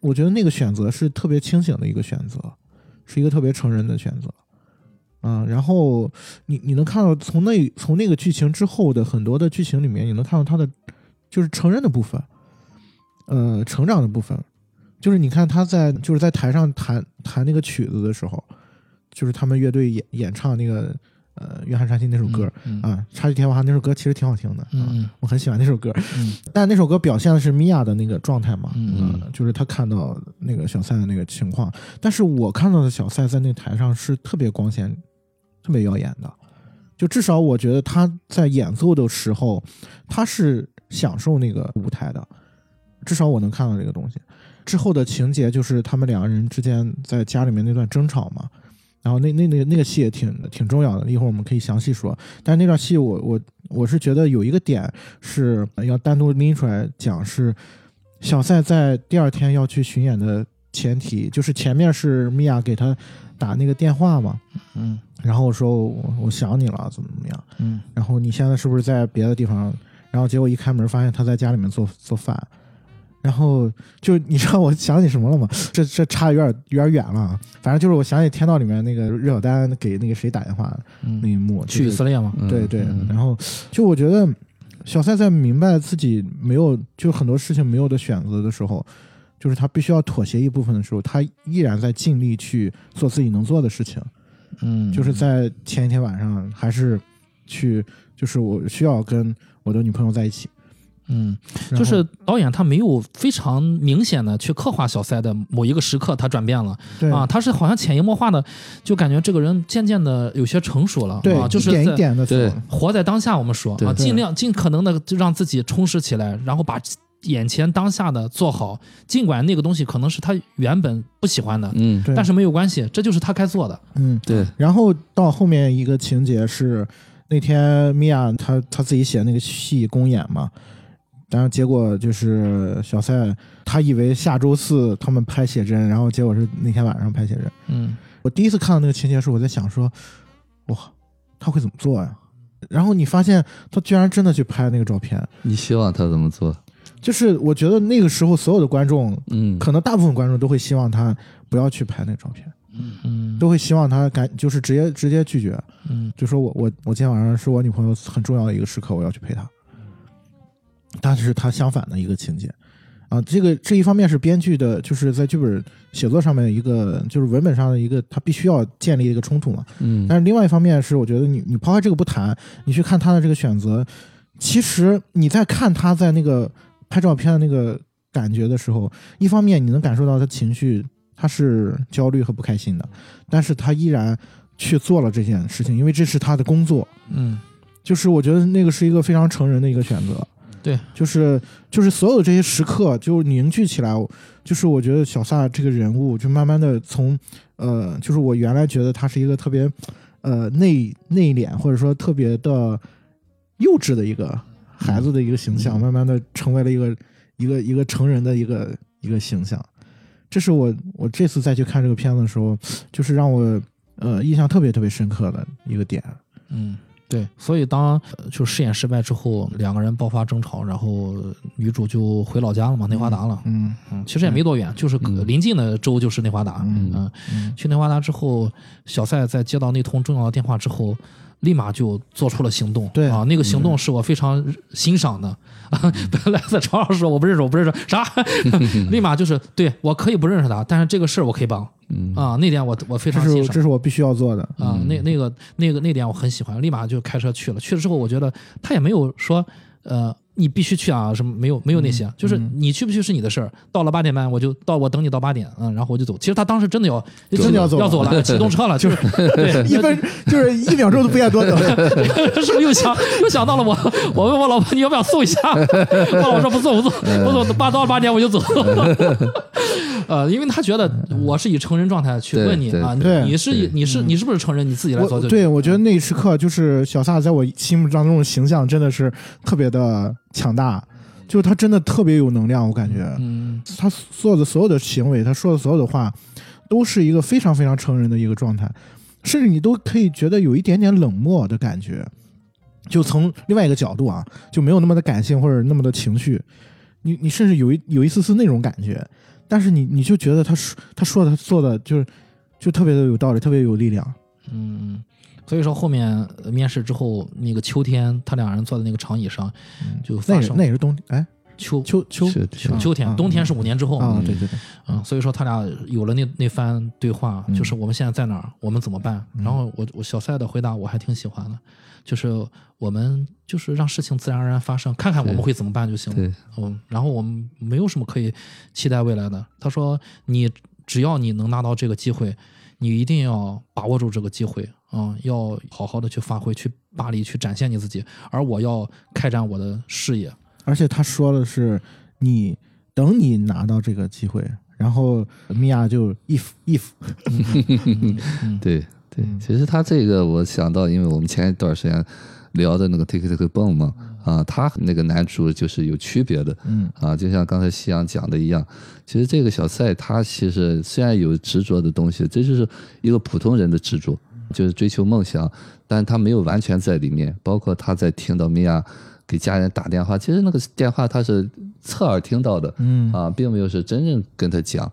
我觉得那个选择是特别清醒的一个选择，是一个特别成人的选择。啊，然后你你能看到从那从那个剧情之后的很多的剧情里面，你能看到他的就是成人的部分，呃，成长的部分，就是你看他在就是在台上弹弹那个曲子的时候，就是他们乐队演演唱那个呃约翰传奇那首歌、嗯啊，《插曲天王》那首歌其实挺好听的，啊嗯。我很喜欢那首歌，嗯。但那首歌表现的是米娅的那个状态嘛，嗯呃就是他看到那个小赛的那个情况，但是我看到的小赛在那台上是特别光鲜、特别耀眼的，就至少我觉得他在演奏的时候，他是享受那个舞台的，至少我能看到这个东西。之后的情节就是他们两个人之间在家里面那段争吵嘛，然后那那那个那个戏也挺挺重要的，一会儿我们可以详细说。但是那段戏我我我是觉得有一个点是要单独拎出来讲，是小赛在第二天要去巡演的前提，就是前面是米娅给他打那个电话嘛，嗯然后说我我想你了，怎么怎么样，嗯然后你现在是不是在别的地方？然后结果一开门发现他在家里面做做饭，然后就你知道我想起什么了吗？这这差的有点有点远了啊。反正就是我想起《天道》里面那个芮小丹给那个谁打电话那嗯，一幕，去以就是色列嘛，嗯对对嗯，然后就我觉得小赛在明白自己没有就很多事情没有的选择的时候，就是他必须要妥协一部分的时候，他依然在尽力去做自己能做的事情。嗯，就是在前一天晚上还是去，就是我需要跟我的女朋友在一起，嗯，就是导演他没有非常明显的去刻画小赛的某一个时刻他转变了。对。啊，他是好像潜移默化的，就感觉这个人渐渐的有些成熟了对啊，就是一点一点的，对。活在当下，我们说啊，尽量尽可能的就让自己充实起来，然后把眼前当下的做好，尽管那个东西可能是他原本不喜欢的，嗯，对，但是没有关系，这就是他该做的。嗯，对，然后到后面一个情节是那天米娅她她自己写那个戏公演嘛，然后结果就是小赛他以为下周四他们拍写真，然后结果是那天晚上拍写真。嗯我第一次看到那个情节的时候，我在想说，哇，他会怎么做呀？然后你发现他居然真的去拍那个照片，你希望他怎么做？就是我觉得那个时候所有的观众，嗯，可能大部分观众都会希望他不要去拍那个照片，嗯都会希望他赶就是直接直接拒绝，嗯就说我我我今天晚上是我女朋友很重要的一个时刻，我要去陪她。但是它相反的一个情节啊，这个这一方面是编剧的，就是在剧本写作上面一个就是文本上的一个，他必须要建立一个冲突嘛。嗯，但是另外一方面是，我觉得你你抛开这个不谈，你去看他的这个选择，其实你在看他在那个拍照片的那个感觉的时候，一方面你能感受到他情绪，他是焦虑和不开心的，但是他依然去做了这件事情，因为这是他的工作。嗯就是我觉得那个是一个非常成人的一个选择。对，就是就是所有这些时刻就凝聚起来，就是我觉得小萨这个人物就慢慢的从呃，就是我原来觉得他是一个特别呃内内敛或者说特别的幼稚的一个孩子的一个形象，嗯慢慢的成为了一个一个一个成人的一个一个形象。这是我我这次再去看这个片子的时候，就是让我呃印象特别特别深刻的一个点。嗯。对，所以当呃就试验失败之后，两个人爆发争吵，然后女主就回老家了嘛，内华达了。嗯嗯，其实也没多远，就是嗯临近的州就是内华达。嗯嗯，嗯去内华达之后，小赛在接到那通重要的电话之后，立马就做出了行动。对啊，那个行动是我非常欣赏的。啊，本来在床上说我不认识，我不认识啥，立马就是对我可以不认识他，但是这个事儿我可以帮嗯啊，那点我我非常欣赏这是我必须要做的。啊，那那个那个那点我很喜欢，立马就开车去了。去了之后，我觉得他也没有说呃。你必须去啊！什么没有没有那些，就是你去不去是你的事儿。到了八点半，我就到我等你到八点，嗯，然后我就走。其实他当时真的要真的要走了要走了，启 动车了，就是对，一分就是一秒钟都不愿多等。是不是又想又想到了我？我问我老婆你要不要送一下？我老婆说不送不送，不送，八到了八点我就走。呃，因为他觉得我是以成人状态去问你啊，你是以你是你是不是成人？你自己来做对我觉得那一时刻就是小萨在我心目当中的形象真的是特别的强大，就是他真的特别有能量，我感觉。嗯。他做的所有的行为，他说的所有的话，都是一个非常非常成人的一个状态，甚至你都可以觉得有一点点冷漠的感觉。就从另外一个角度啊，就没有那么的感性或者那么的情绪，你你甚至有一有一丝丝那种感觉，但是你你就觉得他说他说的他做的就是就特别的有道理，特别有力量。嗯，所以说后面呃面试之后，那个秋天他两人坐在那个长椅上，就发生那也是冬哎秋秋秋是秋天，啊冬天是五年之后啊，嗯对对对，嗯，所以说他俩有了那那番对话，嗯就是我们现在在哪儿，我们怎么办？然后我我小赛的回答我还挺喜欢的，就是我们就是让事情自然而然发生，看看我们会怎么办就行了。对，嗯，然后我们没有什么可以期待未来的。他说你只要你能拿到这个机会，你一定要把握住这个机会啊、要好好的去发挥，去巴黎去展现你自己，而我要开展我的事业。而且他说的是你等你拿到这个机会，然后米娅就 if if 对对嗯，其实他这个我想到，因为我们前一段时间聊的那个 Take Take Boom 嘛，啊，他和那个男主就是有区别的，嗯。啊，就像刚才夕阳讲的一样，其实这个小赛他其实虽然有执着的东西，这就是一个普通人的执着，就是追求梦想，但他没有完全在里面。包括他在听到米娅给家人打电话，其实那个电话他是侧耳听到的，嗯啊，并没有是真正跟他讲，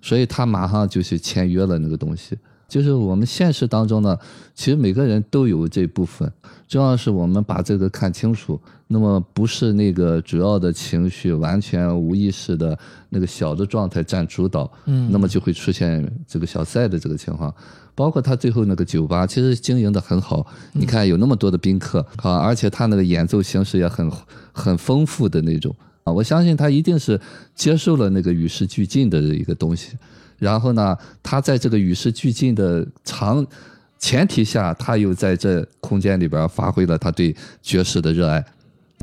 所以他马上就去签约了那个东西。就是我们现实当中呢，其实每个人都有这部分，重要是我们把这个看清楚。那么不是那个主要的情绪完全无意识的那个小的状态占主导，嗯那么就会出现这个小赛的这个情况。包括他最后那个酒吧，其实经营的很好，你看有那么多的宾客啊，而且他那个演奏形式也很很丰富的那种啊，我相信他一定是接受了那个与时俱进的一个东西，然后呢，他在这个与时俱进的长前提下，他又在这空间里边发挥了他对爵士的热爱，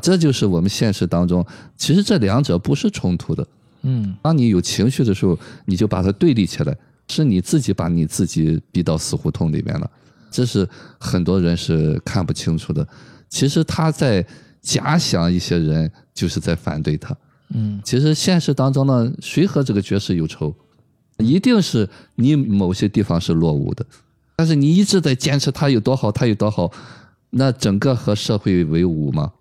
这就是我们现实当中，其实这两者不是冲突的。嗯。当你有情绪的时候，你就把它对立起来，是你自己把你自己逼到死胡同里面了。这是很多人是看不清楚的。其实他在假想一些人就是在反对他。嗯其实现实当中呢，谁和这个爵士有仇？一定是你某些地方是落伍的，但是你一直在坚持他有多好，他有多好，那整个和社会为伍吗？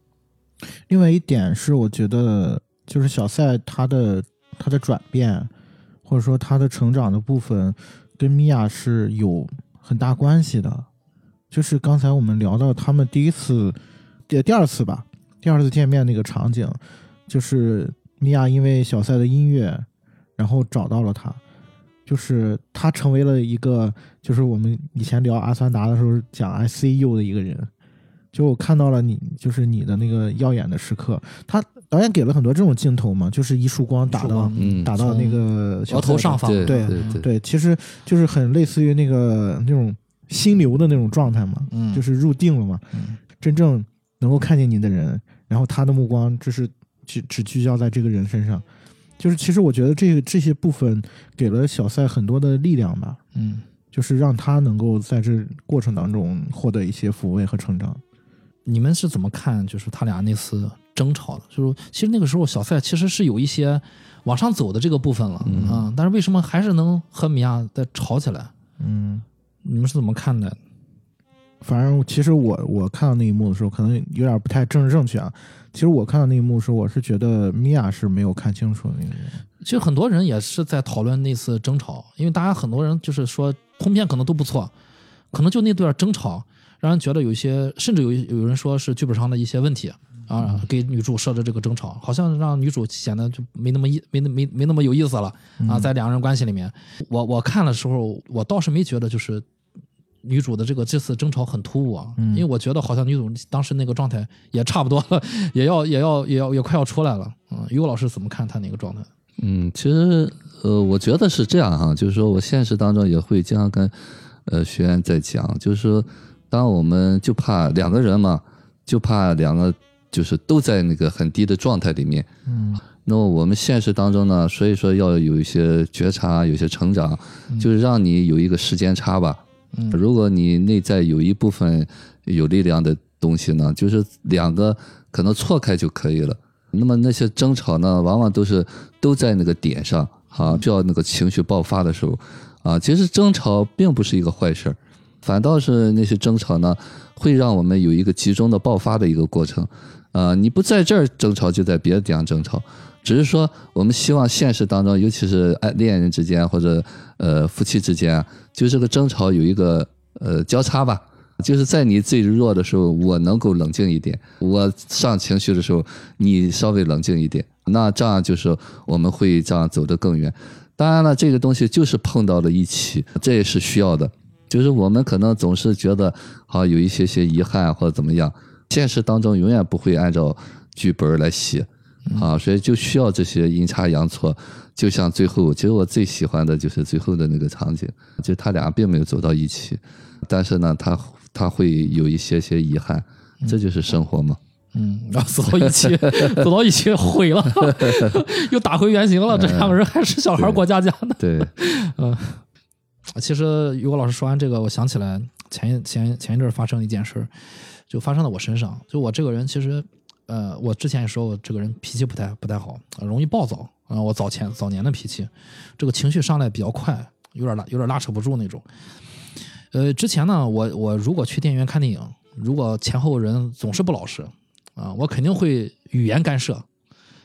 另外一点是，我觉得就是小赛他的他的转变，或者说他的成长的部分，跟米娅是有很大关系的。就是刚才我们聊到他们第一次，第第二次吧，第二次见面那个场景，就是米娅因为小赛的音乐，然后找到了他，就是他成为了一个，就是我们以前聊阿凡达的时候讲 ICU 的一个人。就我看到了你，就是你的那个耀眼的时刻。他导演给了很多这种镜头嘛，就是一束光打到嗯。打到那个小额头上方。对对对对，对，其实就是很类似于那个那种心流的那种状态嘛，嗯。就是入定了嘛。嗯。真正能够看见你的人，然后他的目光就是只只聚焦在这个人身上，就是其实我觉得这个这些部分给了小赛很多的力量吧，嗯。就是让他能够在这过程当中获得一些抚慰和成长。你们是怎么看？就是他俩那次争吵的，就是其实那个时候小赛其实是有一些往上走的这个部分了啊、嗯但是为什么还是能和米娅再吵起来？嗯，你们是怎么看的？反正其实我我看到那一幕的时候，可能有点不太政治正确啊。其实我看到那一幕的时候，我是觉得米娅是没有看清楚的那个人。其实很多人也是在讨论那次争吵，因为大家很多人就是说通篇可能都不错，可能就那段争吵让人觉得有一些，甚至有有人说是剧本上的一些问题啊，给女主设置这个争吵，好像让女主显得就没那么意没那没没那么有意思了啊，在两个人关系里面，我我看的时候，我倒是没觉得就是。女主的这个这次争吵很突兀啊，因为我觉得好像女主当时那个状态也差不多了，也要也要也要也快要出来了。嗯，于果老师怎么看她那个状态？嗯，其实呃，我觉得是这样哈，就是说我现实当中也会经常跟呃学员在讲，就是说，当我们就怕两个人嘛，就怕两个就是都在那个很低的状态里面。嗯那么我们现实当中呢，所以说要有一些觉察，有些成长，就是让你有一个时间差吧。嗯如果你内在有一部分有力量的东西呢，就是两个可能错开就可以了。那么那些争吵呢，往往都是都在那个点上啊，需要那个情绪爆发的时候啊。其实争吵并不是一个坏事儿，反倒是那些争吵呢，会让我们有一个集中的爆发的一个过程。啊，你不在这儿争吵，就在别的地方争吵。只是说，我们希望现实当中，尤其是爱恋人之间或者呃夫妻之间，就这个争吵有一个呃交叉吧，就是在你最弱的时候，我能够冷静一点；我上情绪的时候，你稍微冷静一点。那这样就是我们会这样走得更远。当然了，这个东西就是碰到了一起，这也是需要的。就是我们可能总是觉得好有一些些遗憾或者怎么样，现实当中永远不会按照剧本来写。啊，所以就需要这些阴差阳错，就像最后，其实我最喜欢的就是最后的那个场景，就他俩并没有走到一起，但是呢，他他会有一些些遗憾，这就是生活嘛。嗯，然后走到一起，走到一起毁了，又打回原形了。这两个人还是小孩过家家呢。对，其实于果老师说完这个，我想起来前一前前一阵发生一件事，就发生在我身上。就我这个人其实。呃，我之前也说我这个人脾气不太不太好，容易暴躁啊、我早前早年的脾气，这个情绪上来比较快，有点拉有点拉扯不住那种。呃，之前呢，我我如果去电影院看电影，如果前后人总是不老实啊，我肯定会语言干涉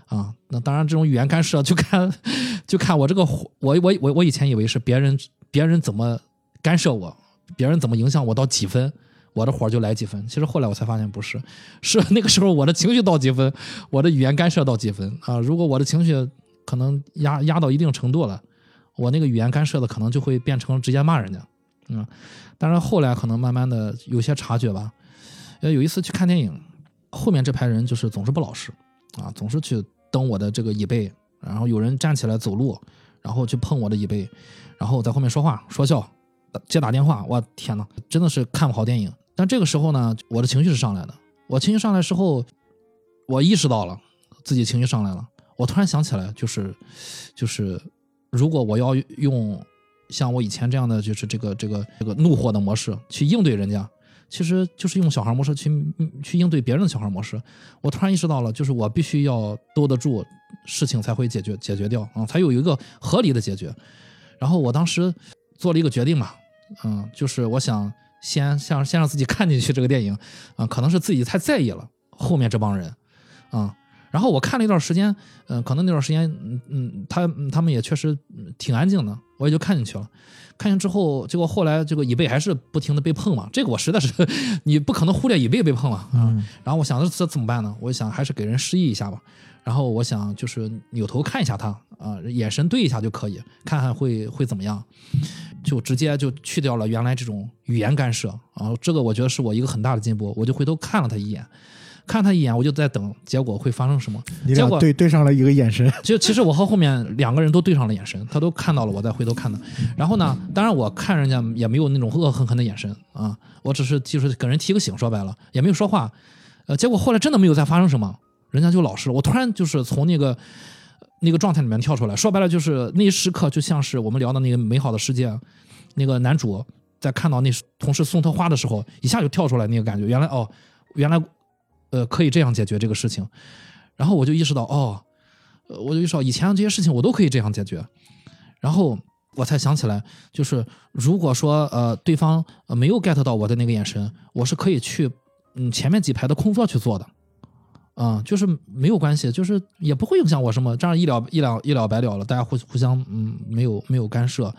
啊。那当然，这种语言干涉就看 就看我这个我我我我以前以为是别人别人怎么干涉我，别人怎么影响我到几分，我的火就来几分。其实后来我才发现不是，是那个时候我的情绪到几分，我的语言干涉到几分啊。如果我的情绪可能压压到一定程度了，我那个语言干涉的可能就会变成直接骂人家，嗯。当然后来可能慢慢的有些察觉吧。呃，有一次去看电影，后面这排人就是总是不老实啊，总是去蹬我的这个椅背，然后有人站起来走路，然后去碰我的椅背，然后在后面说话说笑，接打电话，我天呐，真的是看不好电影。但这个时候呢，我的情绪是上来的，我情绪上来之后，我意识到了自己情绪上来了，我突然想起来，就是就是如果我要用像我以前这样的就是这个这个这个怒火的模式去应对人家，其实就是用小孩模式去去应对别人的小孩模式。我突然意识到了，就是我必须要兜得住，事情才会解决解决掉啊，才有一个合理的解决。然后我当时做了一个决定嘛，嗯，就是我想先先先让自己看进去这个电影，啊，可能是自己太在意了后面这帮人，啊。然后我看了一段时间，嗯、可能那段时间，嗯嗯，他嗯他们也确实嗯挺安静的，我也就看进去了。看进之后，结果后来这个椅背还是不停的被碰嘛，这个我实在是你不可能忽略椅背被碰啊。嗯然后我想这这怎么办呢？我想还是给人示意一下吧。然后我想就是扭头看一下他啊，眼神对一下就可以，看看会会怎么样。就直接就去掉了原来这种语言干涉啊，这个我觉得是我一个很大的进步。我就回头看了他一眼，看他一眼，我就在等结果会发生什么。你俩结果对对上了一个眼神，就其实我和后面两个人都对上了眼神，他都看到了我在回头看的。然后呢，当然我看人家也没有那种恶狠狠的眼神啊，我只是就是给人提个醒，说白了也没有说话。呃，结果后来真的没有再发生什么，人家就老实了。我突然就是从那个那个状态里面跳出来，说白了就是那一时刻就像是我们聊的那个美好的世界，那个男主在看到那同事送他花的时候，一下就跳出来那个感觉，原来哦，原来呃可以这样解决这个事情。然后我就意识到，哦，我就意识到以前这些事情我都可以这样解决，然后我才想起来，就是如果说呃对方呃没有 get 到我的那个眼神，我是可以去嗯前面几排的空座去做的，啊、就是没有关系，就是也不会影响我什么，这样一了一了一了百了了，大家互互相嗯没有没有干涉。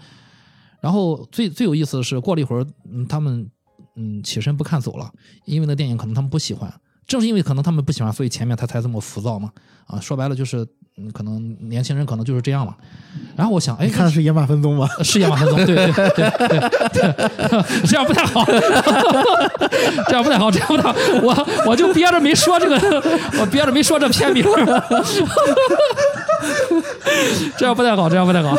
然后最最有意思的是，过了一会儿，嗯，他们嗯起身不看走了，因为那电影可能他们不喜欢，正是因为可能他们不喜欢，所以前面他才这么浮躁嘛。啊，说白了就是，嗯，可能年轻人可能就是这样嘛。然后我想，哎，你看的是野马分鬃吗？是野马分鬃，对对对对对，这样不太好，这样不太好，这样不太好，我我就憋着没说这个，我憋着没说这片名，这样不太好，这样不太好。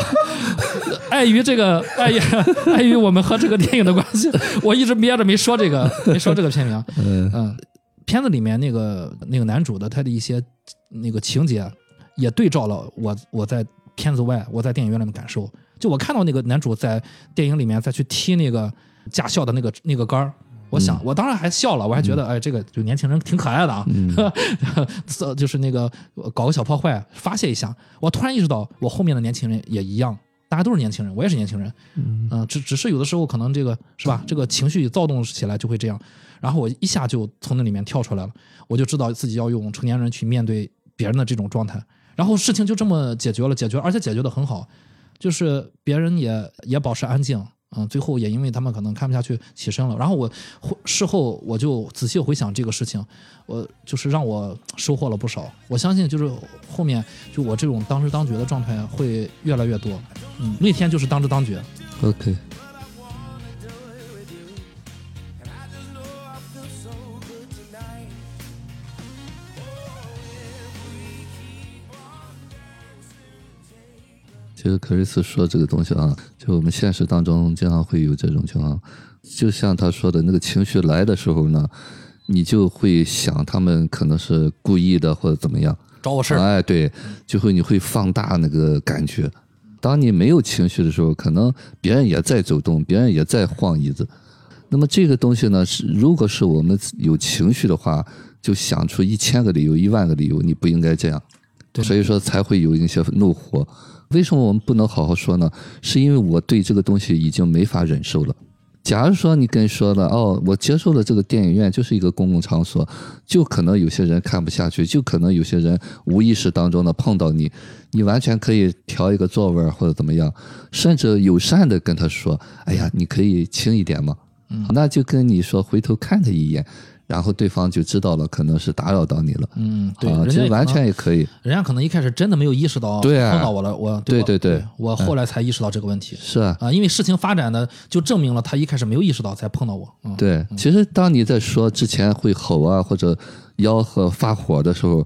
碍于这个，碍于碍于我们和这个电影的关系，我一直憋着没说这个，没说这个片名。嗯嗯，片子里面那个那个男主的他的一些那个情节，也对照了我我在片子外我在电影院里面感受。就我看到那个男主在电影里面再去踢那个驾校的那个那个杆儿。我想，我当然还笑了，我还觉得，哎，这个就年轻人挺可爱的啊，这就是那个搞个小破坏，发泄一下。我突然意识到，我后面的年轻人也一样，大家都是年轻人，我也是年轻人，嗯、只只是有的时候可能这个是吧，这个情绪躁动起来就会这样，然后我一下就从那里面跳出来了，我就知道自己要用成年人去面对别人的这种状态，然后事情就这么解决了，解决而且解决的很好，就是别人也也保持安静。嗯，最后也因为他们可能看不下去起身了，然后我事后我就仔细回想这个事情，我就是让我收获了不少。我相信就是后面就我这种当知当觉的状态会越来越多。嗯，那天就是当知当觉。，OK，其实克里斯说这个东西啊，就我们现实当中经常会有这种情况，就像他说的那个情绪来的时候呢，你就会想他们可能是故意的或者怎么样，找我事儿，哎，对，就会你会放大那个感觉。当你没有情绪的时候，可能别人也在走动，别人也在晃椅子。那么这个东西呢，是如果是我们有情绪的话，就想出一千个理由、一万个理由，你不应该这样。所以说才会有一些怒火。为什么我们不能好好说呢？是因为我对这个东西已经没法忍受了。假如说你跟说了哦，我接受了这个电影院就是一个公共场所，就可能有些人看不下去，就可能有些人无意识当中的碰到你，你完全可以调一个座位儿或者怎么样，甚至友善的跟他说，哎呀，你可以轻一点嘛，嗯那就跟你说回头看他一眼，然后对方就知道了，可能是打扰到你了。嗯，对，啊，其实完全也可以，人家可能一开始真的没有意识到对啊。碰到我了，我我对对对。我后来才意识到这个问题。是啊，啊，因为事情发展的就证明了他一开始没有意识到才碰到我，嗯，对，其实当你在说之前会吼啊或者吆喝发火的时候，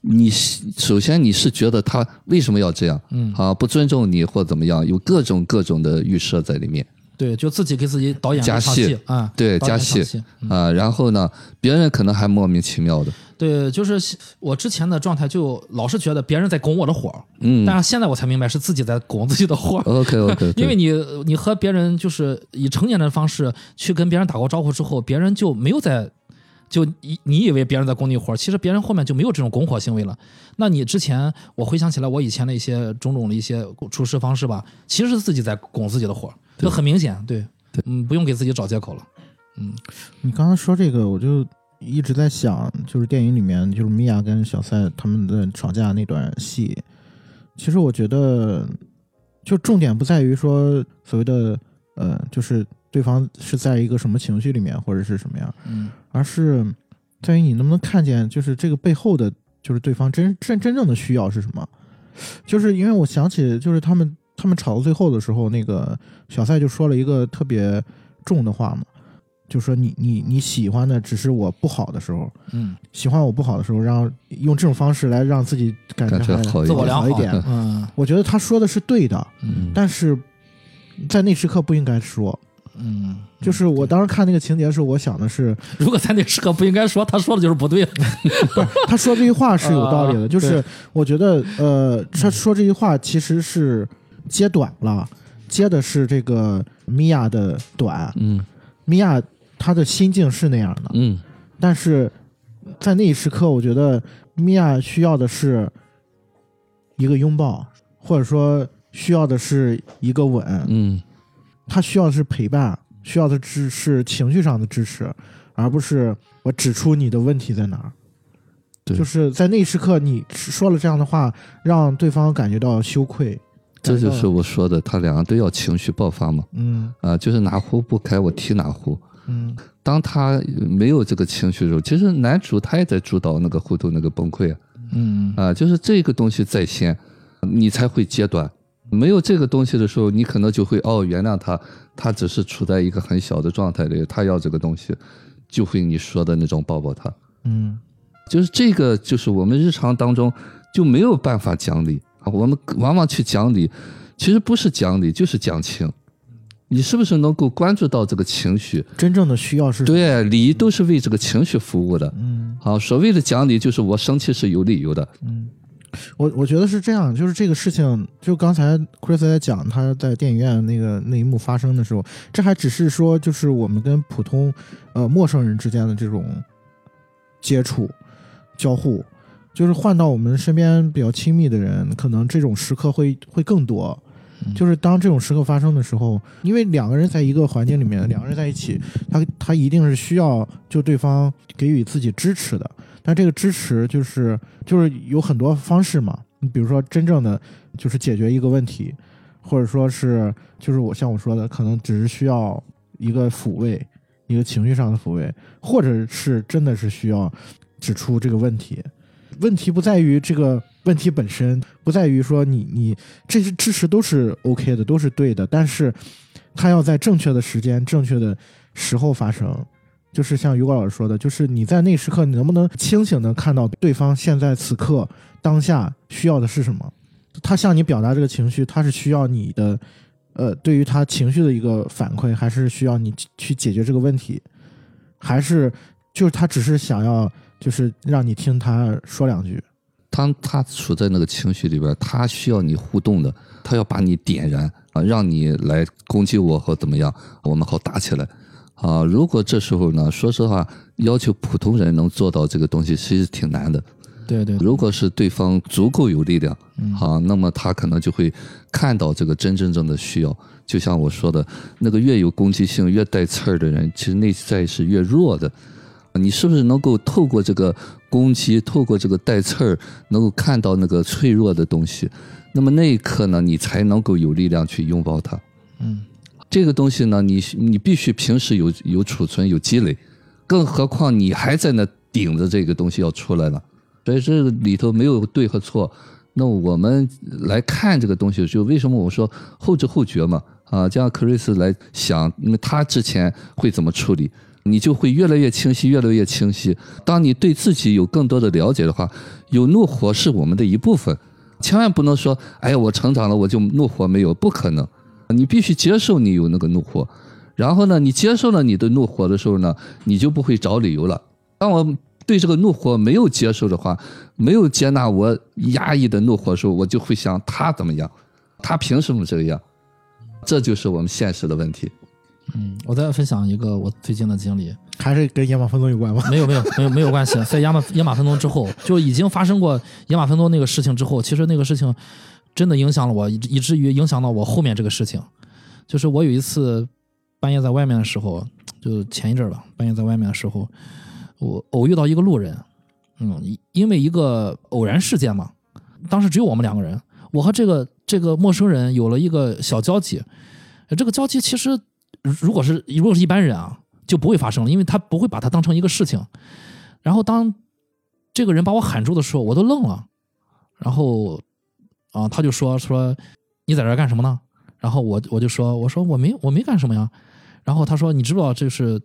你首先你是觉得他为什么要这样？嗯。啊，不尊重你或怎么样，有各种各种的预设在里面。对，就自己给自己导演了一场加戏啊，对，加戏啊，然后呢，别人可能还莫名其妙的，对，就是我之前的状态就老是觉得别人在拱我的火，嗯但是现在我才明白是自己在拱自己的火。，OK OK，因为你你和别人就是以成年人的方式去跟别人打过招呼之后，别人就没有在，就你你以为别人在拱你火，其实别人后面就没有这种拱火行为了。那你之前我回想起来，我以前的一些种种的一些处事方式吧，其实是自己在拱自己的火，就很明显，对，嗯，不用给自己找借口了。嗯你刚才说这个，我就一直在想，就是电影里面就是米娅跟小赛他们的吵架那段戏，其实我觉得，就重点不在于说所谓的呃，就是对方是在一个什么情绪里面或者是什么样，嗯而是在于你能不能看见，就是这个背后的，就是对方真真真正的需要是什么。就是因为我想起，就是他们他们吵到最后的时候，那个小赛就说了一个特别重的话嘛，就说你你你喜欢的只是我不好的时候，嗯，喜欢我不好的时候，然后用这种方式来让自己感觉自我良好一点。嗯我觉得他说的是对的，嗯但是在那时刻不应该说。嗯，就是我当时看那个情节的时候，我想的是，如果在那时刻不应该说，他说的就是不对。他说这句话是有道理的，啊就是我觉得，呃，他说这句话其实是接短了，接的是这个米娅的短。嗯米娅她的心境是那样的，嗯但是在那一时刻，我觉得米娅需要的是一个拥抱，或者说需要的是一个吻，嗯她需要的是陪伴，需要的只是情绪上的支持，而不是我指出你的问题在哪儿。对就是在那一时刻，你说了这样的话，让对方感觉到羞愧。这就是我说的，他两个都要情绪爆发嘛，嗯啊，就是哪壶不开我提哪壶。嗯当他没有这个情绪的时候，其实男主他也在主导那个糊涂那个崩溃啊，嗯啊，就是这个东西在先，你才会揭短。没有这个东西的时候，你可能就会哦原谅他，他只是处在一个很小的状态里，他要这个东西，就会你说的那种抱抱他。嗯就是这个，就是我们日常当中就没有办法讲理啊。我们往往去讲理，其实不是讲理，就是讲情。你是不是能够关注到这个情绪？真正的需要是对，理都是为这个情绪服务的。嗯好，所谓的讲理，就是我生气是有理由的。嗯，我我觉得是这样，就是这个事情，就刚才 Chris 在讲他在电影院那个那一幕发生的时候，这还只是说就是我们跟普通呃陌生人之间的这种接触交互，就是换到我们身边比较亲密的人，可能这种时刻会会更多。就是当这种时刻发生的时候，因为两个人在一个环境里面，两个人在一起，他他一定是需要就对方给予自己支持的。那这个支持就是就是有很多方式嘛，你比如说真正的就是解决一个问题，或者说是就是我像我说的，可能只是需要一个抚慰，一个情绪上的抚慰，或者是真的是需要指出这个问题。问题不在于这个问题本身，不在于说你你这些支持都是 OK 的，都是对的，但是它要在正确的时间、正确的时候发生。就是像于果老师说的，就是你在那时刻，你能不能清醒的看到对方现在此刻当下需要的是什么？他向你表达这个情绪，他是需要你的，呃，对于他情绪的一个反馈，还是需要你去解决这个问题，还是就是他只是想要就是让你听他说两句？当他处在那个情绪里边，他需要你互动的，他要把你点燃啊，让你来攻击我或怎么样，我们好打起来啊。如果这时候呢，说实话，要求普通人能做到这个东西，其实挺难的对对，如果是对方足够有力量，嗯好，那么他可能就会看到这个真真正的需要。就像我说的，那个越有攻击性、越带刺儿的人，其实内在是越弱的。你是不是能够透过这个攻击，透过这个带刺儿，能够看到那个脆弱的东西？那么那一刻呢，你才能够有力量去拥抱它。嗯这个东西呢，你你必须平时有有储存、有积累，更何况你还在那顶着这个东西要出来了，所以这个里头没有对和错。那我们来看这个东西，就为什么我说后知后觉嘛？啊，这样克瑞斯来想，那他之前会怎么处理，你就会越来越清晰，越来越清晰。当你对自己有更多的了解的话，有怒火是我们的一部分，千万不能说，哎呀，我成长了，我就怒火没有，不可能。你必须接受你有那个怒火，然后呢，你接受了你的怒火的时候呢，你就不会找理由了。当我对这个怒火没有接受的话，没有接纳我压抑的怒火的时候，我就会想他怎么样，他凭什么这样？这就是我们现实的问题。嗯，我再分享一个我最近的经历，还是跟野马分鬃有关吗？没有没有没有没有关系，在野马野马分鬃之后，就已经发生过野马分鬃那个事情之后，其实那个事情真的影响了我，以至于影响到我后面这个事情。就是我有一次半夜在外面的时候，就前一阵儿吧，半夜在外面的时候，我偶遇到一个路人，嗯，因为一个偶然事件嘛，当时只有我们两个人，我和这个这个陌生人有了一个小交集，这个交集其实如果是如果是一般人啊，就不会发生了，因为他不会把它当成一个事情。然后当这个人把我喊住的时候，我都愣了。然后啊，他就说说你在这干什么呢？然后我我就说我说我没我没干什么呀。然后他说你知不知道这是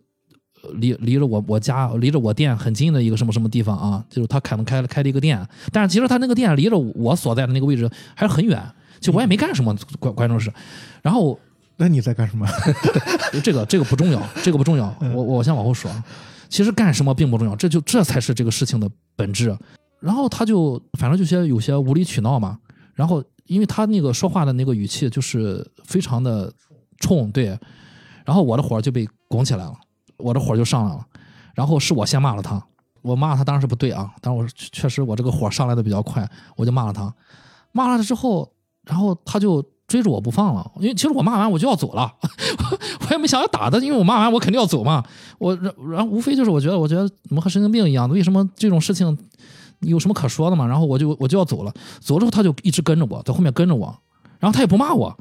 呃离离着我我家离着我店很近的一个什么什么地方啊？就是他可能开了开了一个店，但是其实他那个店离着我所在的那个位置还是很远。就我也没干什么，关关键是，然后 那你在干什么？这个这个不重要，这个不重要。我我先往后说，其实干什么并不重要，这就这才是这个事情的本质。然后他就反正就些有些无理取闹嘛，然后因为他那个说话的那个语气就是非常的冲，对，然后我的火就被拱起来了，我的火就上来了，然后是我先骂了他，我骂他当然是不对啊，但是我确实我这个火上来的比较快，我就骂了他，骂了他之后，然后他就追着我不放了，因为其实我骂完我就要走了，我也没想要打他，因为我骂完我肯定要走嘛，我然然后无非就是我觉得我觉得怎么和神经病一样，为什么这种事情有什么可说的嘛？然后我就我就要走了，走之后他就一直跟着我，在后面跟着我，然后他也不骂我。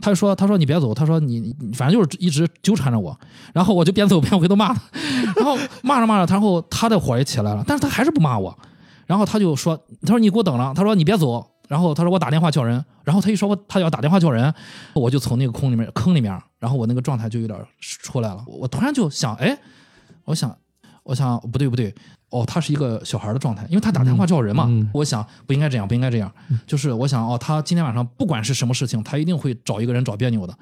他就说：“他说你别走，他说你反正就是一直纠缠着我，然后我就边走边回头骂他，然后骂着骂着，然后他的火也起来了，但是他还是不骂我，然后他就说：他说你给我等着，他说你别走，然后他说我打电话叫人，然后他一说我他要打电话叫人，我就从那个坑里面坑里面，然后我那个状态就有点出来了，我突然就想，哎，我想我想不对不对，哦，他是一个小孩的状态，因为他打电话叫人嘛。嗯我想不应该这样，不应该这样，就是我想哦，他今天晚上不管是什么事情，他一定会找一个人找别扭的。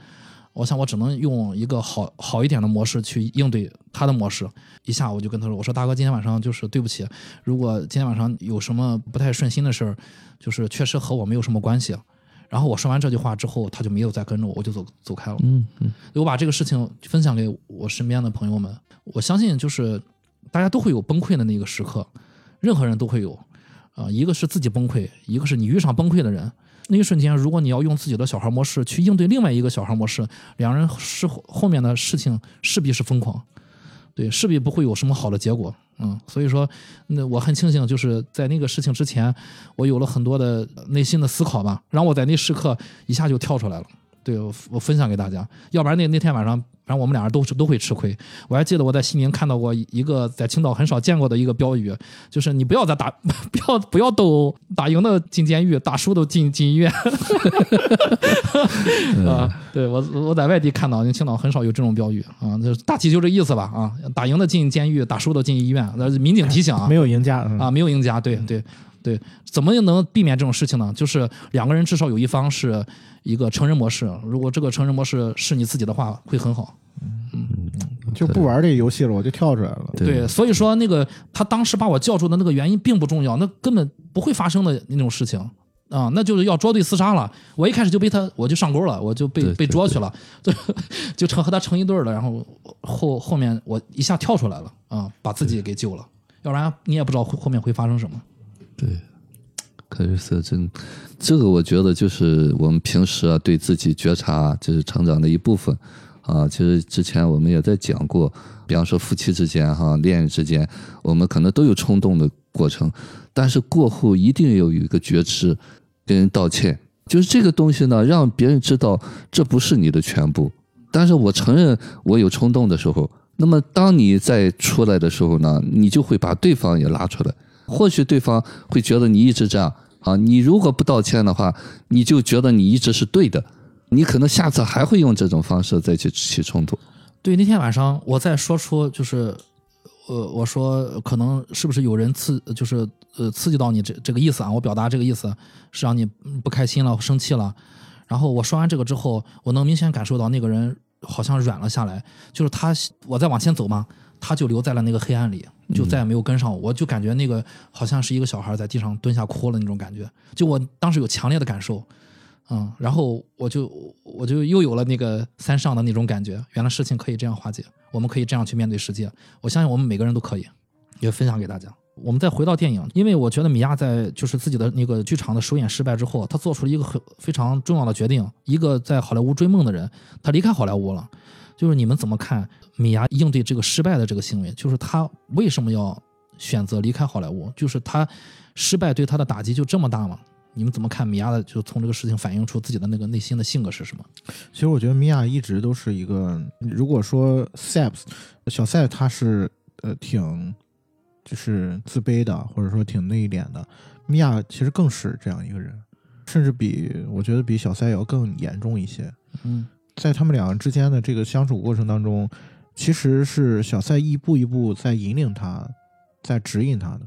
我想我只能用一个好好一点的模式去应对他的模式。一下我就跟他说：“我说大哥，今天晚上就是对不起，如果今天晚上有什么不太顺心的事儿，就是确实和我没有什么关系。”然后我说完这句话之后，他就没有再跟着我，我就走走开了。嗯嗯我把这个事情分享给我身边的朋友们，我相信就是大家都会有崩溃的那个时刻，任何人都会有，啊、一个是自己崩溃，一个是你遇上崩溃的人。那一瞬间，如果你要用自己的小孩模式去应对另外一个小孩模式，两人是后后面的事情势必是疯狂，对，势必不会有什么好的结果。嗯，所以说，那我很庆幸，就是在那个事情之前，我有了很多的内心的思考吧，让我在那时刻一下就跳出来了。对我分享给大家，要不然那那天晚上，我们俩人都是都会吃亏。我还记得我在西宁看到过一个在青岛很少见过的一个标语，就是你不要再打，不要不要斗殴，打赢的进监狱，打输的进进医院。啊，对我我在外地看到，因为青岛很少有这种标语啊，就大体就这意思吧啊，打赢的进监狱，打输的进医院。那是民警提醒啊，没有赢家嗯啊，没有赢家，对对对，怎么能避免这种事情呢？就是两个人至少有一方是一个成人模式，如果这个成人模式是你自己的话，会很好。就不玩这个游戏了，我就跳出来了。对对，所以说那个他当时把我叫住的那个原因并不重要，那根本不会发生的那种事情啊，那就是要捉对厮杀了。我一开始就被他，我就上钩了，我就被被捉去了，就就成和他成一对了。然后后后面我一下跳出来了啊，把自己给救了，要不然你也不知道后后面会发生什么。对，克里斯真，这个我觉得就是我们平时啊对自己觉察，就是成长的一部分啊。其实之前我们也在讲过，比方说夫妻之间哈、恋人之间，我们可能都有冲动的过程，但是过后一定要有一个觉知，跟人道歉。就是这个东西呢，让别人知道这不是你的全部。但是我承认我有冲动的时候，那么当你再出来的时候呢，你就会把对方也拉出来。或许对方会觉得你一直这样啊，你如果不道歉的话，你就觉得你一直是对的，你可能下次还会用这种方式再去起冲突。对，那天晚上我在说出就是，呃，我说可能是不是有人刺，就是呃刺激到你这这个意思啊？我表达这个意思是让你嗯不开心了、生气了。然后我说完这个之后，我能明显感受到那个人好像软了下来，就是他我在往前走嘛，他就留在了那个黑暗里，就再也没有跟上我，我就感觉那个好像是一个小孩在地上蹲下哭了那种感觉，就我当时有强烈的感受。嗯，然后我就我就又有了那个三上的那种感觉，原来事情可以这样化解，我们可以这样去面对世界。我相信我们每个人都可以，也分享给大家。我们再回到电影，因为我觉得米娅在就是自己的那个剧场的首演失败之后，她做出了一个很非常重要的决定。一个在好莱坞追梦的人，他离开好莱坞了。就是你们怎么看米娅应对这个失败的这个行为？就是他为什么要选择离开好莱坞？就是他失败对他的打击就这么大吗？你们怎么看米娅的？就从这个事情反映出自己的那个内心的性格是什么？其实我觉得米娅一直都是一个，如果说 Saps 小赛他是呃挺就是自卑的，或者说挺内敛的，米娅其实更是这样一个人，甚至比我觉得比小赛要更严重一些。嗯在他们两个之间的这个相处过程当中，其实是小赛一步一步在引领他，在指引他的。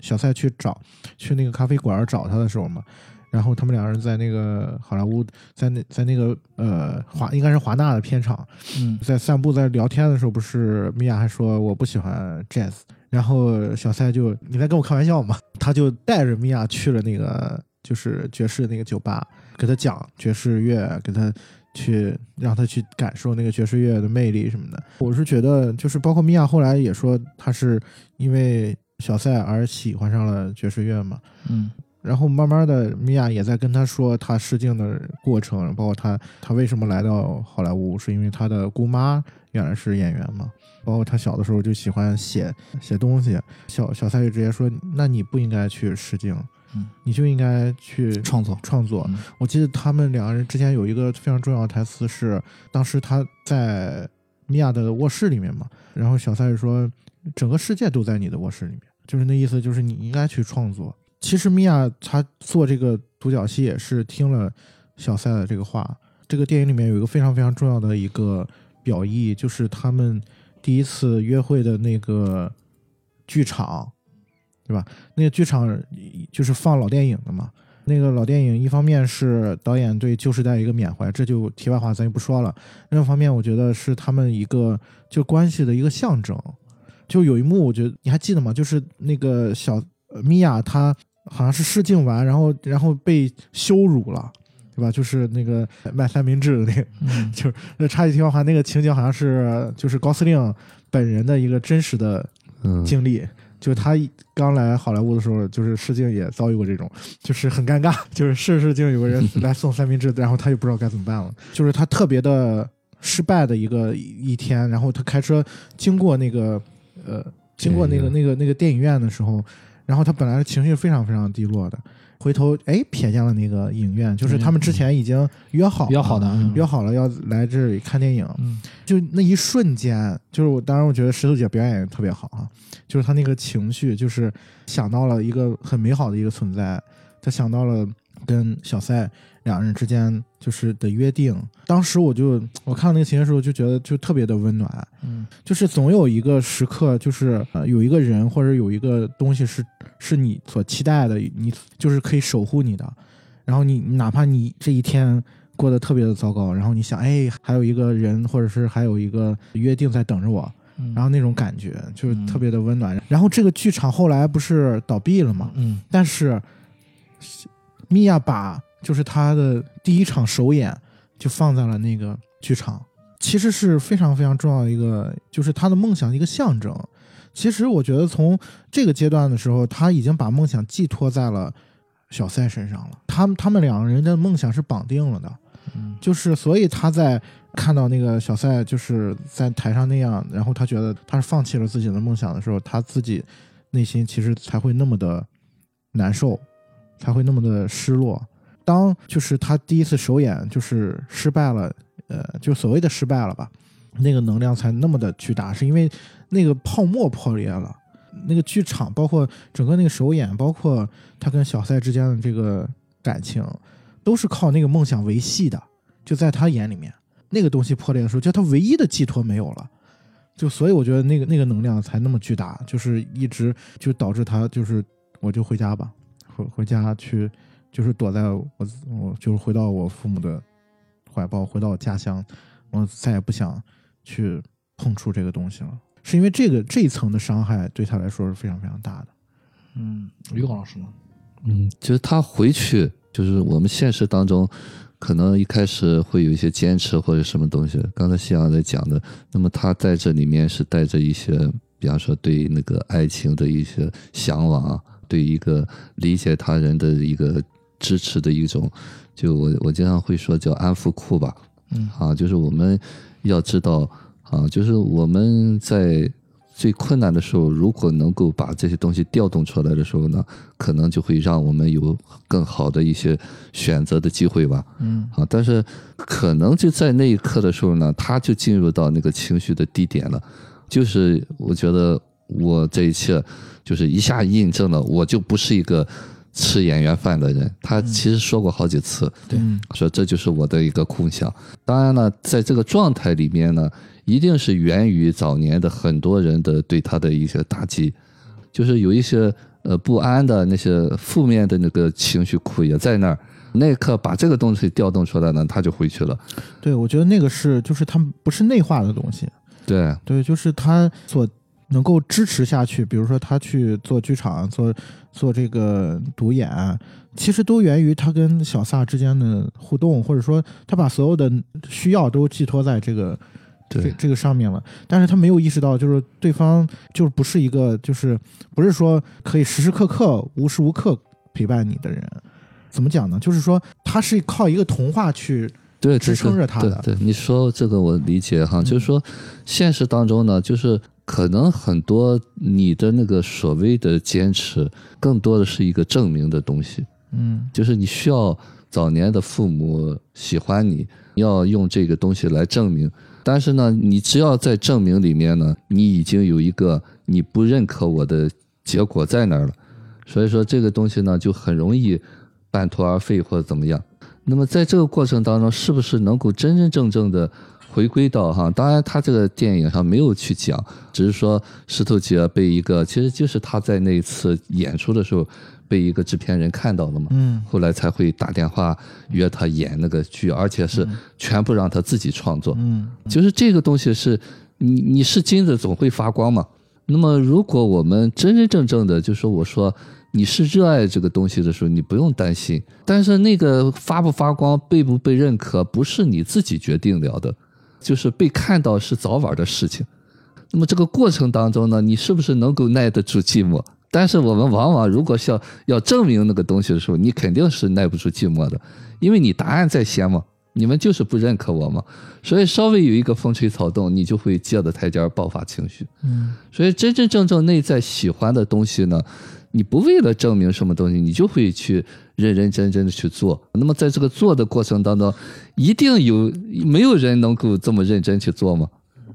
小赛去找去那个咖啡馆找他的时候嘛，然后他们两人在那个好莱坞，在那在那个呃华应该是华纳的片场，嗯在散步在聊天的时候，不是米娅还说我不喜欢 jazz，然后小赛就你在跟我开玩笑嘛，他就带着米娅去了那个就是爵士那个酒吧，给他讲爵士乐，给他去让他去感受那个爵士乐的魅力什么的。我是觉得，就是包括米娅后来也说，她是因为小塞而喜欢上了爵士乐嘛。嗯。然后慢慢的，米娅也在跟他说他试镜的过程，包括他他为什么来到好莱坞，是因为他的姑妈原来是演员嘛，包括他小的时候就喜欢写写东西，小小塞就直接说，那你不应该去试镜，嗯，你就应该去创作。创作。嗯。我记得他们两个人之间有一个非常重要的台词是，当时他在米娅的卧室里面嘛，然后小塞就说，整个世界都在你的卧室里面，就是那意思，就是你应该去创作。其实米娅她做这个独角戏也是听了小赛的这个话。这个电影里面有一个非常非常重要的一个表意，就是他们第一次约会的那个剧场，对吧？那个剧场就是放老电影的嘛。那个老电影，一方面是导演对旧时代一个缅怀，这就题外话咱就不说了；另一方面，我觉得是他们一个就关系的一个象征。就有一幕，我觉得你还记得吗？就是那个小呃米娅，她好像是试镜完，然后然后被羞辱了，对吧？就是那个卖三明治的那个，嗯就是那插一题外话，那个情景好像是就是高司令本人的一个真实的嗯，经历。就是他刚来好莱坞的时候，就是试镜也遭遇过这种，就是很尴尬，就是试试镜有个人来送三明治，然后他就不知道该怎么办了，就是他特别的失败的一个一天，然后他开车经过那个呃，经过那个那个那个电影院的时候，然后他本来情绪非常非常低落的，回头哎瞥见了那个影院，就是他们之前已经约好约好的，嗯。约好了要来这里看电影，嗯。就那一瞬间，就是我当然我觉得石头姐表演也特别好啊，就是她那个情绪，就是想到了一个很美好的一个存在，她想到了跟小赛两人之间就是的约定。当时我就我看到那个情节的时候，就觉得就特别的温暖，嗯就是总有一个时刻，就是呃有一个人或者有一个东西是是你所期待的，你就是可以守护你的。然后你哪怕你这一天过得特别的糟糕，然后你想，哎，还有一个人或者是还有一个约定在等着我，嗯，然后那种感觉就是嗯特别的温暖。然后这个剧场后来不是倒闭了吗？嗯但是米娅把就是他的第一场首演就放在了那个剧场，其实是非常非常重要的一个，就是他的梦想的一个象征。其实我觉得从这个阶段的时候，他已经把梦想寄托在了小赛身上了。他们他们两个人的梦想是绑定了的，嗯就是所以他在看到那个小赛就是在台上那样，然后他觉得他是放弃了自己的梦想的时候，他自己内心其实才会那么的难受，才会那么的失落。当就是他第一次首演就是失败了，呃，就所谓的失败了吧，那个能量才那么的巨大，是因为那个泡沫破裂了。那个剧场，包括整个那个首演，包括他跟小赛之间的这个感情，都是靠那个梦想维系的。就在他眼里面，那个东西破裂的时候，就他唯一的寄托没有了。就所以我觉得那个那个能量才那么巨大，就是一直就导致他就是我就回家吧，回回家去，就是躲在我我就是回到我父母的怀抱，回到我家乡，我再也不想去碰触这个东西了。是因为这个这一层的伤害对他来说是非常非常大的。嗯，于果老师呢？嗯，就是他回去，就是我们现实当中，可能一开始会有一些坚持或者什么东西。刚才夕阳在讲的，那么他在这里面是带着一些，比方说对那个爱情的一些向往啊，对一个理解他人的一个支持的一种，就我我经常会说叫安抚库吧，嗯。啊，就是我们要知道啊，就是我们在最困难的时候，如果能够把这些东西调动出来的时候呢，可能就会让我们有更好的一些选择的机会吧。嗯。啊，但是可能就在那一刻的时候呢，他就进入到那个情绪的低点了，就是我觉得我这一切就是一下印证了，我就不是一个吃演员饭的人。他其实说过好几次，对嗯说这就是我的一个空想。当然了，在这个状态里面呢，一定是源于早年的很多人的对他的一些打击，就是有一些呃不安的那些负面的那个情绪库也在那儿。那一刻把这个东西调动出来呢，他就回去了。对，我觉得那个是就是他们不是内化的东西，对，对，就是他所能够支持下去，比如说他去做剧场、做做这个独演，其实都源于他跟小撒之间的互动，或者说他把所有的需要都寄托在这个这对，这个上面了。但是他没有意识到，就是对方就是不是一个，就是不是说可以时时刻刻、无时无刻陪伴你的人。怎么讲呢？就是说他是靠一个童话去对，支撑着他的对对，你说这个我理解哈，就是说现实当中呢，就是可能很多你的那个所谓的坚持，更多的是一个证明的东西。嗯就是你需要早年的父母喜欢你，你要用这个东西来证明。但是呢，你只要在证明里面呢，你已经有一个你不认可我的结果在那儿了，所以说这个东西呢就很容易半途而废或者怎么样。那么在这个过程当中，是不是能够真真正正的回归到哈？当然，他这个电影上没有去讲，只是说石头姐被一个，其实就是他在那一次演出的时候被一个制片人看到了嘛。嗯后来才会打电话约他演那个剧，而且是全部让他自己创作。嗯就是这个东西是你你是金子总会发光嘛。那么如果我们真真正正的就说我说你是热爱这个东西的时候，你不用担心。但是那个发不发光、被不被认可，不是你自己决定了的，就是被看到是早晚的事情。那么这个过程当中呢，你是不是能够耐得住寂寞？但是我们往往如果是要要证明那个东西的时候，你肯定是耐不住寂寞的，因为你答案在先嘛，你们就是不认可我嘛，所以稍微有一个风吹草动，你就会借着台阶儿爆发情绪。嗯所以真真正正内在喜欢的东西呢，你不为了证明什么东西，你就会去认认真真的去做。那么在这个做的过程当中，一定有没有人能够这么认真去做吗？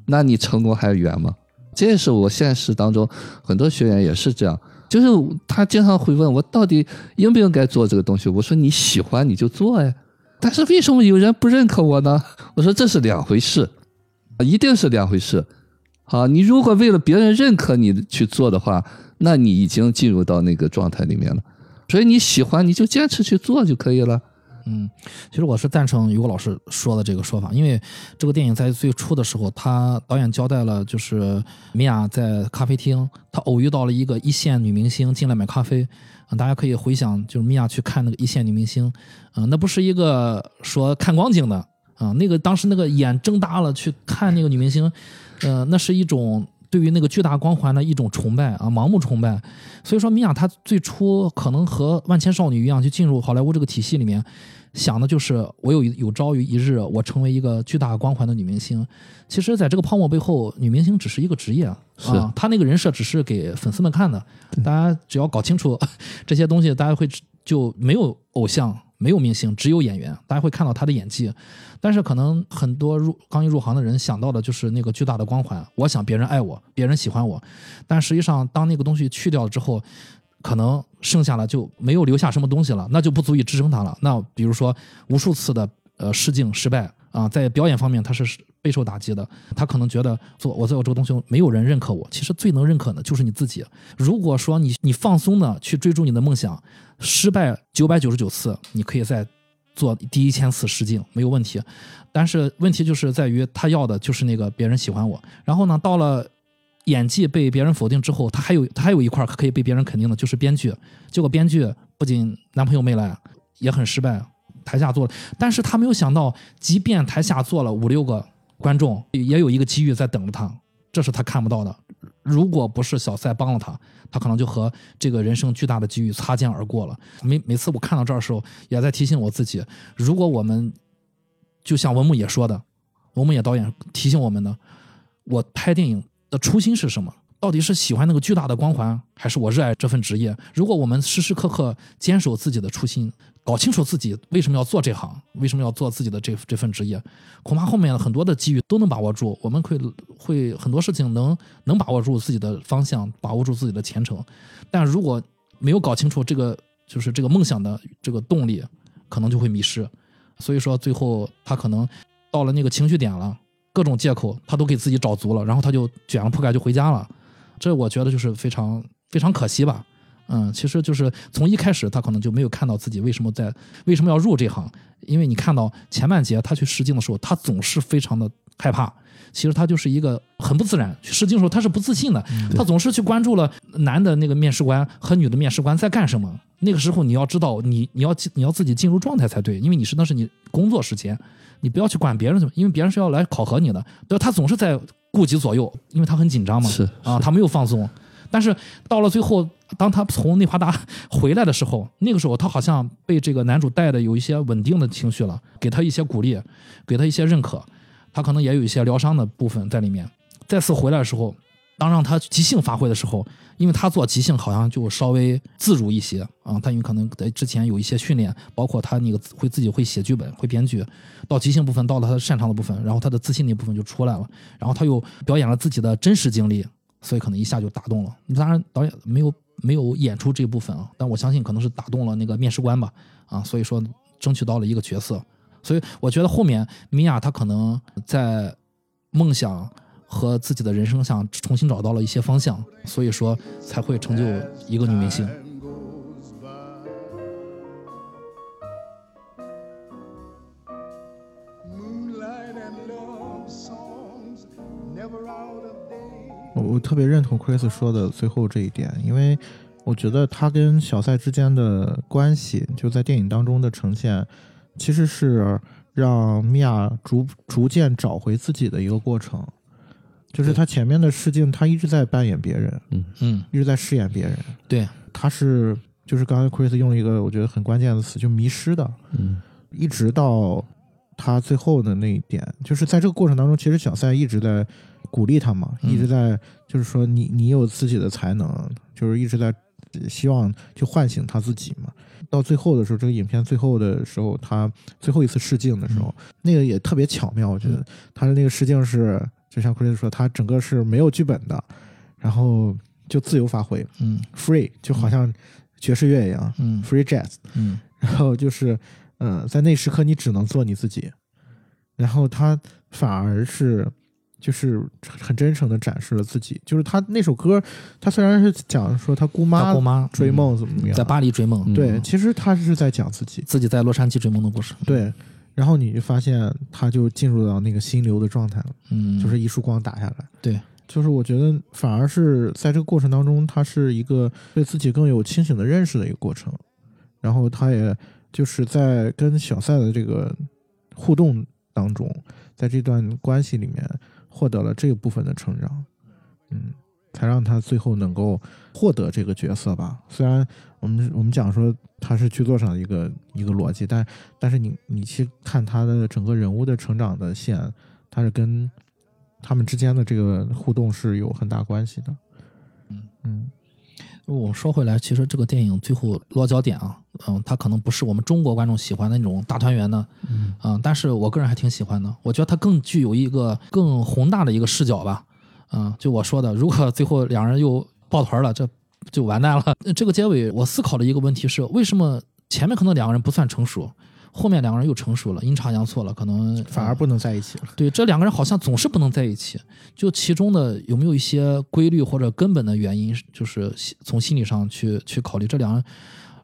那你成功还远吗？这也是我现实当中很多学员也是这样，就是他经常会问我到底应不应该做这个东西。我说你喜欢你就做呀，但是为什么有人不认可我呢？我说这是两回事，啊，一定是两回事。好，你如果为了别人认可你去做的话，那你已经进入到那个状态里面了。所以你喜欢你就坚持去做就可以了。嗯，其实我是赞成于果老师说的这个说法，因为这个电影在最初的时候，他导演交代了，就是米娅在咖啡厅，她偶遇到了一个一线女明星进来买咖啡，啊，大家可以回想，就是米娅去看那个一线女明星，啊，那不是一个说看光景的啊，那个当时那个眼睁大了去看那个女明星，呃，那是一种对于那个巨大光环的一种崇拜啊，盲目崇拜。所以说，米娅她最初可能和万千少女一样，就进入好莱坞这个体系里面，想的就是我有有朝于一日我成为一个巨大光环的女明星。其实，在这个泡沫背后，女明星只是一个职业是啊，她那个人设只是给粉丝们看的。大家只要搞清楚这些东西，大家会就没有偶像，没有明星，只有演员，大家会看到他的演技。但是可能很多入刚一入行的人想到的就是那个巨大的光环，我想别人爱我，别人喜欢我。但实际上，当那个东西去掉了之后，可能剩下了就没有留下什么东西了，那就不足以支撑他了。那比如说无数次的呃试镜失败啊，在表演方面他是备受打击的，他可能觉得做我做这个东西没有人认可我。其实最能认可的就是你自己。如果说你你放松的去追逐你的梦想，失败九百九十九次，你可以再做第一千次试镜没有问题。但是问题就是在于他要的就是那个别人喜欢我，然后呢，到了演技被别人否定之后，他还有他还有一块可以被别人肯定的，就是编剧。结果编剧不仅男朋友没来，也很失败，台下做了，但是他没有想到，即便台下做了五六个观众，也有一个机遇在等着他，这是他看不到的。如果不是小赛帮了他，他可能就和这个人生巨大的机遇擦肩而过了。每每次我看到这儿的时候，也在提醒我自己，如果我们就像文牧野说的，文牧野导演提醒我们的，我拍电影的初心是什么？到底是喜欢那个巨大的光环，还是我热爱这份职业？如果我们时时刻刻坚守自己的初心，搞清楚自己为什么要做这行，为什么要做自己的这这份职业，恐怕后面很多的机遇都能把握住。我们会会很多事情能能把握住自己的方向，把握住自己的前程。但如果没有搞清楚这个就是这个梦想的这个动力，可能就会迷失。所以说，最后他可能到了那个情绪点了，各种借口他都给自己找足了，然后他就卷了铺盖就回家了。这我觉得就是非常非常可惜吧。嗯，其实就是从一开始他可能就没有看到自己为什么在为什么要入这行，因为你看到前半节他去试镜的时候，他总是非常的害怕。其实他就是一个很不自然，去试镜的时候他是不自信的，他总是去关注了男的那个面试官和女的面试官在干什么。那个时候你要知道，你你要进你要自己进入状态才对，因为你是那是你工作时间，你不要去管别人因为别人是要来考核你的。对吧，他总是在顾及左右，因为他很紧张嘛，是啊，他没有放松。但是到了最后，当他从内华达 回来的时候，那个时候他好像被这个男主带的有一些稳定的情绪了，给他一些鼓励，给他一些认可，他可能也有一些疗伤的部分在里面。再次回来的时候，当让他即兴发挥的时候，因为他做即兴好像就稍微自如一些啊，他因为可能在之前有一些训练，包括他那个会自己会写剧本、会编剧，到即兴部分到了他擅长的部分，然后他的自信那部分就出来了，然后他又表演了自己的真实经历。所以可能一下就打动了。当然，导演没有没有演出这部分啊，但我相信可能是打动了那个面试官吧。啊，所以说争取到了一个角色。所以我觉得后面米娅她可能在梦想和自己的人生上重新找到了一些方向，所以说才会成就一个女明星。我我特别认同 Chris 说的最后这一点，因为我觉得他跟小赛之间的关系，就在电影当中的呈现，其实是让米娅逐逐渐找回自己的一个过程。就是他前面的试镜，他一直在扮演别人，嗯。嗯，一直在饰演别人。对，他是就是刚才 Chris 用了一个我觉得很关键的词，就迷失的。嗯。一直到他最后的那一点，就是在这个过程当中，其实小赛一直在鼓励他嘛，嗯。一直在就是说你你有自己的才能，就是一直在希望去唤醒他自己嘛。到最后的时候，这个影片最后的时候，他最后一次试镜的时候，那个也特别巧妙，我觉得他的那个试镜是，就像 Chris 说，他整个是没有剧本的，然后就自由发挥嗯，free，就好像爵士乐一样嗯，free jazz。嗯 然后就是，嗯、在那时刻你只能做你自己，然后他反而是就是很真诚的展示了自己。就是他那首歌，他虽然是讲说他姑妈姑妈追梦怎么样，在巴黎追梦，嗯对，其实他是在讲自己，自己在洛杉矶追梦的故事。对。然后你就发现，他就进入到那个心流的状态了，嗯，就是一束光打下来。对，就是我觉得反而是在这个过程当中，他是一个对自己更有清醒的认识的一个过程。然后他也就是在跟小赛的这个互动当中，在这段关系里面获得了这一部分的成长。嗯，才让他最后能够获得这个角色吧。虽然我们我们讲说他是剧作上的一个一个逻辑，但但是你你去看他的整个人物的成长的线，他是跟他们之间的这个互动是有很大关系的。嗯嗯我们说回来，其实这个电影最后落脚点啊，嗯，它可能不是我们中国观众喜欢的那种大团圆的，嗯但是我个人还挺喜欢的。我觉得它更具有一个更宏大的一个视角吧，嗯，就我说的，如果最后两人又抱团了，这就完蛋了。这个结尾，我思考的一个问题是，为什么前面可能两个人不算成熟，后面两个人又成熟了，阴差阳错了，可能嗯反而不能在一起了。对，这两个人好像总是不能在一起，就其中的有没有一些规律或者根本的原因，就是从心理上去去考虑这两人，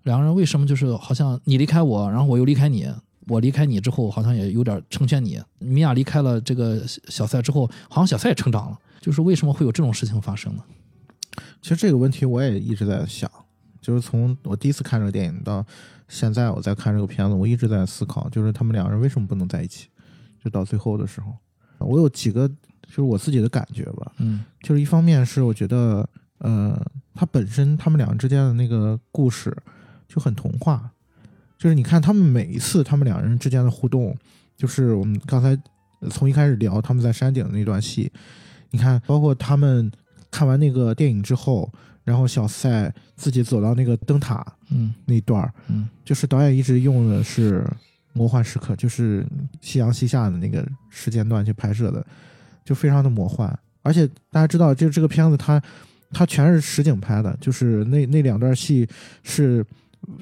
两个人为什么就是好像你离开我，然后我又离开你，我离开你之后好像也有点成全你，米娅离开了这个小赛之后，好像小赛也成长了，就是为什么会有这种事情发生呢？其实这个问题我也一直在想，就是从我第一次看这个电影到现在，我在看这个片子，我一直在思考，就是他们两个人为什么不能在一起？就到最后的时候，我有几个就是我自己的感觉吧，嗯就是一方面是我觉得，呃，他本身他们两人之间的那个故事就很童话，就是你看他们每一次他们两人之间的互动，就是我们刚才呃从一开始聊他们在山顶的那段戏，你看，包括他们看完那个电影之后，然后小赛自己走到那个灯塔嗯那段儿，嗯就是导演一直用的是魔幻时刻，就是夕阳西下的那个时间段去拍摄的，就非常的魔幻。而且大家知道，就这个片子它它全是实景拍的，就是那那两段戏是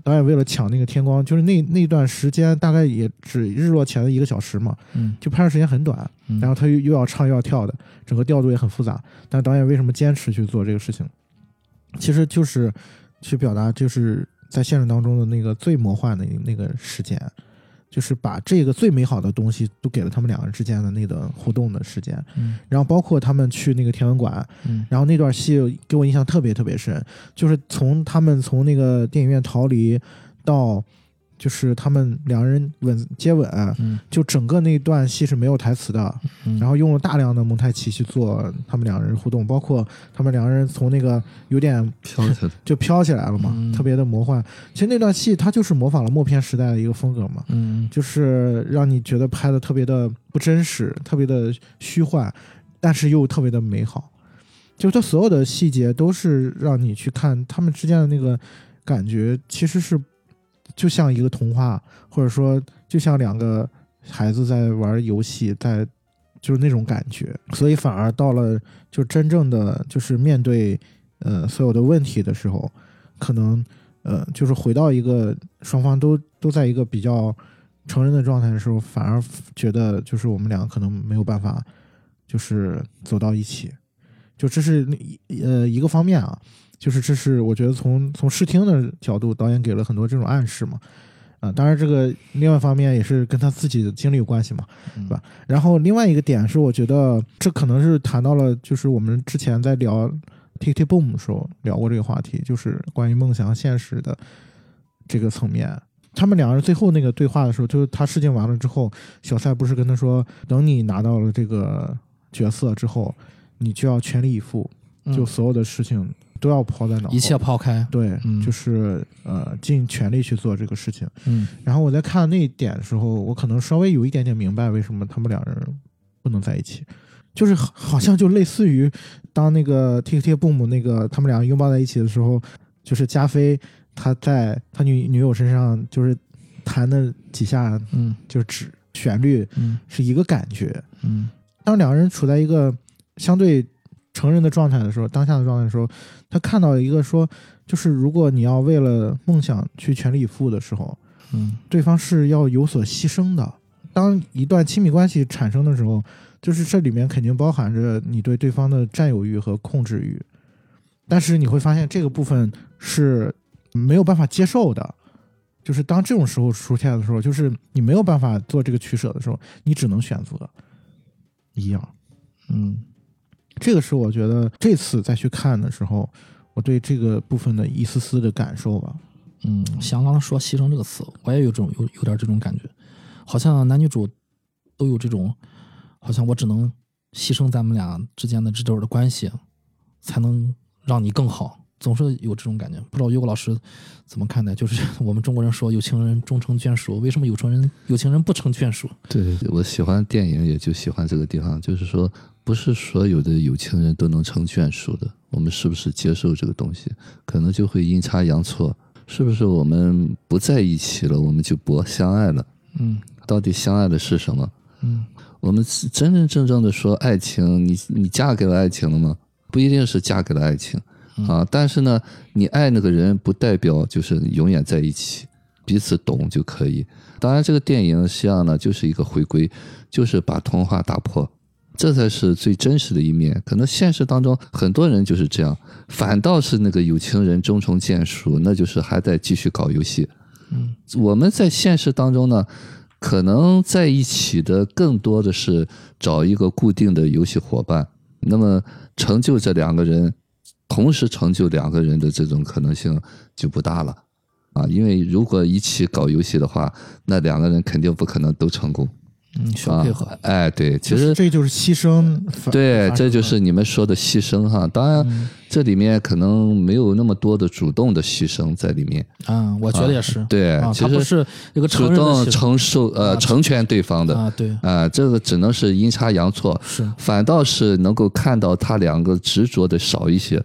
导演为了抢那个天光，就是那那段时间大概也只日落前的一个小时嘛，嗯就拍摄时间很短，嗯，然后他又又要唱又要跳的，整个调度也很复杂。但导演为什么坚持去做这个事情？其实就是去表达，就是在现实当中的那个最魔幻的那个时间，就是把这个最美好的东西都给了他们两个人之间的那个互动的时间。嗯然后包括他们去那个天文馆，嗯然后那段戏给我印象特别特别深，就是从他们从那个电影院逃离到，就是他们两人吻接吻，嗯。就整个那段戏是没有台词的，嗯，然后用了大量的蒙太奇去做他们两人互动，包括他们两个人从那个有点飘起来，就飘起来了嘛，嗯。特别的魔幻。其实那段戏它就是模仿了默片时代的一个风格嘛，嗯。就是让你觉得拍的特别的不真实，特别的虚幻，但是又特别的美好。就它所有的细节都是让你去看他们之间的那个感觉，其实是就像一个童话，或者说就像两个孩子在玩游戏，在就是那种感觉。所以反而到了就真正的就是面对呃所有的问题的时候，可能呃就是回到一个双方都都在一个比较成人的状态的时候，反而觉得就是我们俩可能没有办法就是走到一起。就这是呃一个方面啊，就是这是我觉得从从视听的角度，导演给了很多这种暗示嘛。啊、当然这个另外一方面也是跟他自己的经历有关系嘛。嗯吧然后另外一个点是，我觉得这可能是谈到了，就是我们之前在聊 Tik Boom 的时候聊过这个话题，就是关于梦想和现实的这个层面。他们两个人最后那个对话的时候，就是他试镜完了之后，小赛不是跟他说，等你拿到了这个角色之后，你就要全力以赴，嗯就所有的事情都要抛在脑后，一切抛开，对，嗯。就是呃尽全力去做这个事情。嗯。然后我在看那一点的时候，我可能稍微有一点点明白为什么他们两人不能在一起，就是好好像就类似于当那个 Tik Tik Boom 那个他们两个拥抱在一起的时候，就是加菲他在他女女友身上就是弹的几下嗯。就是指旋律嗯。是一个感觉。嗯。当两个人处在一个相对成人的状态的时候，当下的状态的时候，他看到一个说，就是如果你要为了梦想去全力以赴的时候，嗯对方是要有所牺牲的。当一段亲密关系产生的时候，就是这里面肯定包含着你对对方的占有欲和控制欲，但是你会发现这个部分是没有办法接受的。就是当这种时候出现的时候，就是你没有办法做这个取舍的时候，你只能选择一样。嗯这个是我觉得这次再去看的时候，我对这个部分的一丝丝的感受吧。嗯，像刚刚说“牺牲”这个词，我也有这种有有点这种感觉，好像男女主都有这种，好像我只能牺牲咱们俩之间的这种的关系，才能让你更好，总是有这种感觉。不知道优果老师怎么看待？就是 我们中国人说有情人终成眷属，为什么有情人有情人不成眷属？对我喜欢电影，也就喜欢这个地方，就是说，不是所有的有情人都能成眷属的。我们是不是接受这个东西，可能就会阴差阳错。是不是我们不在一起了，我们就不相爱了？嗯到底相爱的是什么？嗯我们是真真正正的说爱情，你你嫁给了爱情了吗？不一定是嫁给了爱情啊，但是呢，你爱那个人不代表就是永远在一起，彼此懂就可以。当然，这个电影实际上呢就是一个回归，就是把童话打破，这才是最真实的一面。可能现实当中很多人就是这样，反倒是那个有情人终成眷属，那就是还在继续搞游戏。嗯我们在现实当中呢，可能在一起的更多的是找一个固定的游戏伙伴，那么成就这两个人，同时成就两个人的这种可能性就不大了，啊，因为如果一起搞游戏的话，那两个人肯定不可能都成功嗯，需要啊配合。。哎，对，其实这就是牺牲。对，这就是你们说的牺牲哈。当然，嗯这里面可能没有那么多的主动的牺牲在里面。啊，我觉得也是。对，啊，其实是一个主动承受呃啊成全对方的啊，对，啊、这个只能是阴差阳错，是反倒是能够看到他两个执着的少一些。